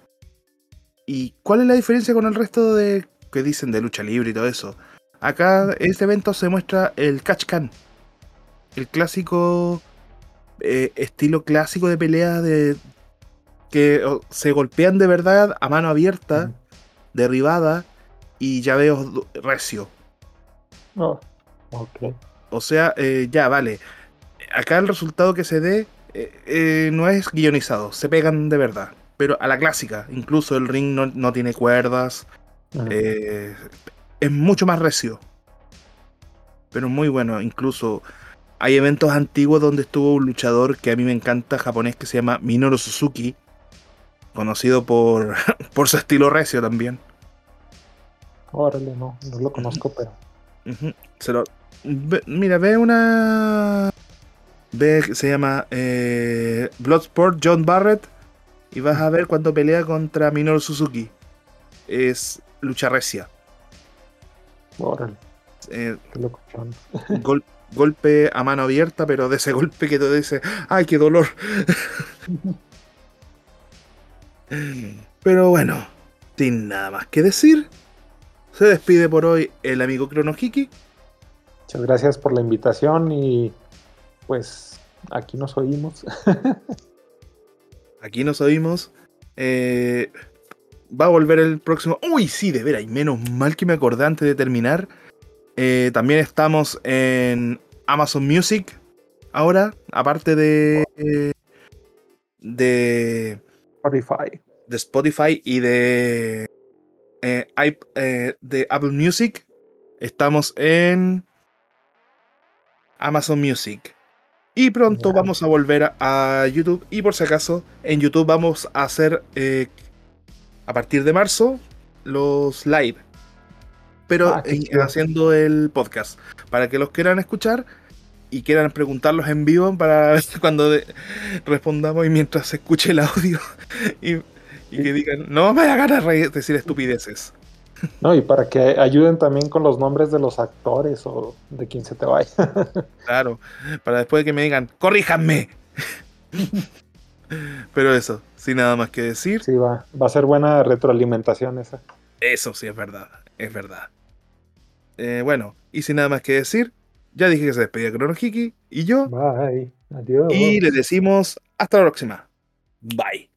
¿Y cuál es la diferencia con el resto de que dicen de lucha libre y todo eso? Acá en este evento se muestra el Catch Can el clásico eh, estilo clásico de pelea de que se golpean de verdad a mano abierta, derribada y ya veo recio. Oh, o sea, eh, ya vale. Acá el resultado que se dé eh, no es guionizado, se pegan de verdad. Pero a la clásica, incluso el ring no, tiene cuerdas. es mucho más recio. Pero muy bueno, incluso hay eventos antiguos donde estuvo un luchador que a mí me encanta, japonés, que se llama Minoru Suzuki, conocido por, por su estilo recio también. Órale, no, no lo conozco, pero. mira, ve una. Ve, se llama eh, Bloodsport John Barrett. Y vas a ver cuando pelea contra Minoru Suzuki. Es lucha recia. Órale. Eh, Qué loco, gol, golpe a mano abierta, pero de ese golpe que te dice, ¡ay, qué dolor! pero bueno, sin nada más que decir, se despide por hoy el amigo Kronohiki. Muchas gracias por la invitación y pues aquí nos oímos. aquí nos oímos. Eh, va a volver el próximo. Uy, sí, de veras, y menos mal que me acordé antes de terminar eh, también estamos en Amazon Music ahora, aparte de, de Spotify. De Spotify y de, eh, eh, de Apple Music. Estamos en Amazon Music. Y pronto vamos a volver a, YouTube. Y por si acaso, en YouTube vamos a hacer a partir de marzo los live pero ah, haciendo el podcast. Para que los quieran escuchar y quieran preguntarlos en vivo para cuando respondamos y mientras se escuche el audio y, que digan, no me da ganas de decir estupideces. No, y para que ayuden también con los nombres de los actores o de quien se te vaya. Claro, para después de que me digan, corríjanme. Pero eso, sin nada más que decir. Sí, va, va a ser buena retroalimentación esa. Eso sí es verdad, es verdad. Eh, bueno, y sin nada más que decir, ya dije que se despedía Hiki y yo. Bye, adiós. Y le decimos hasta la próxima. Bye.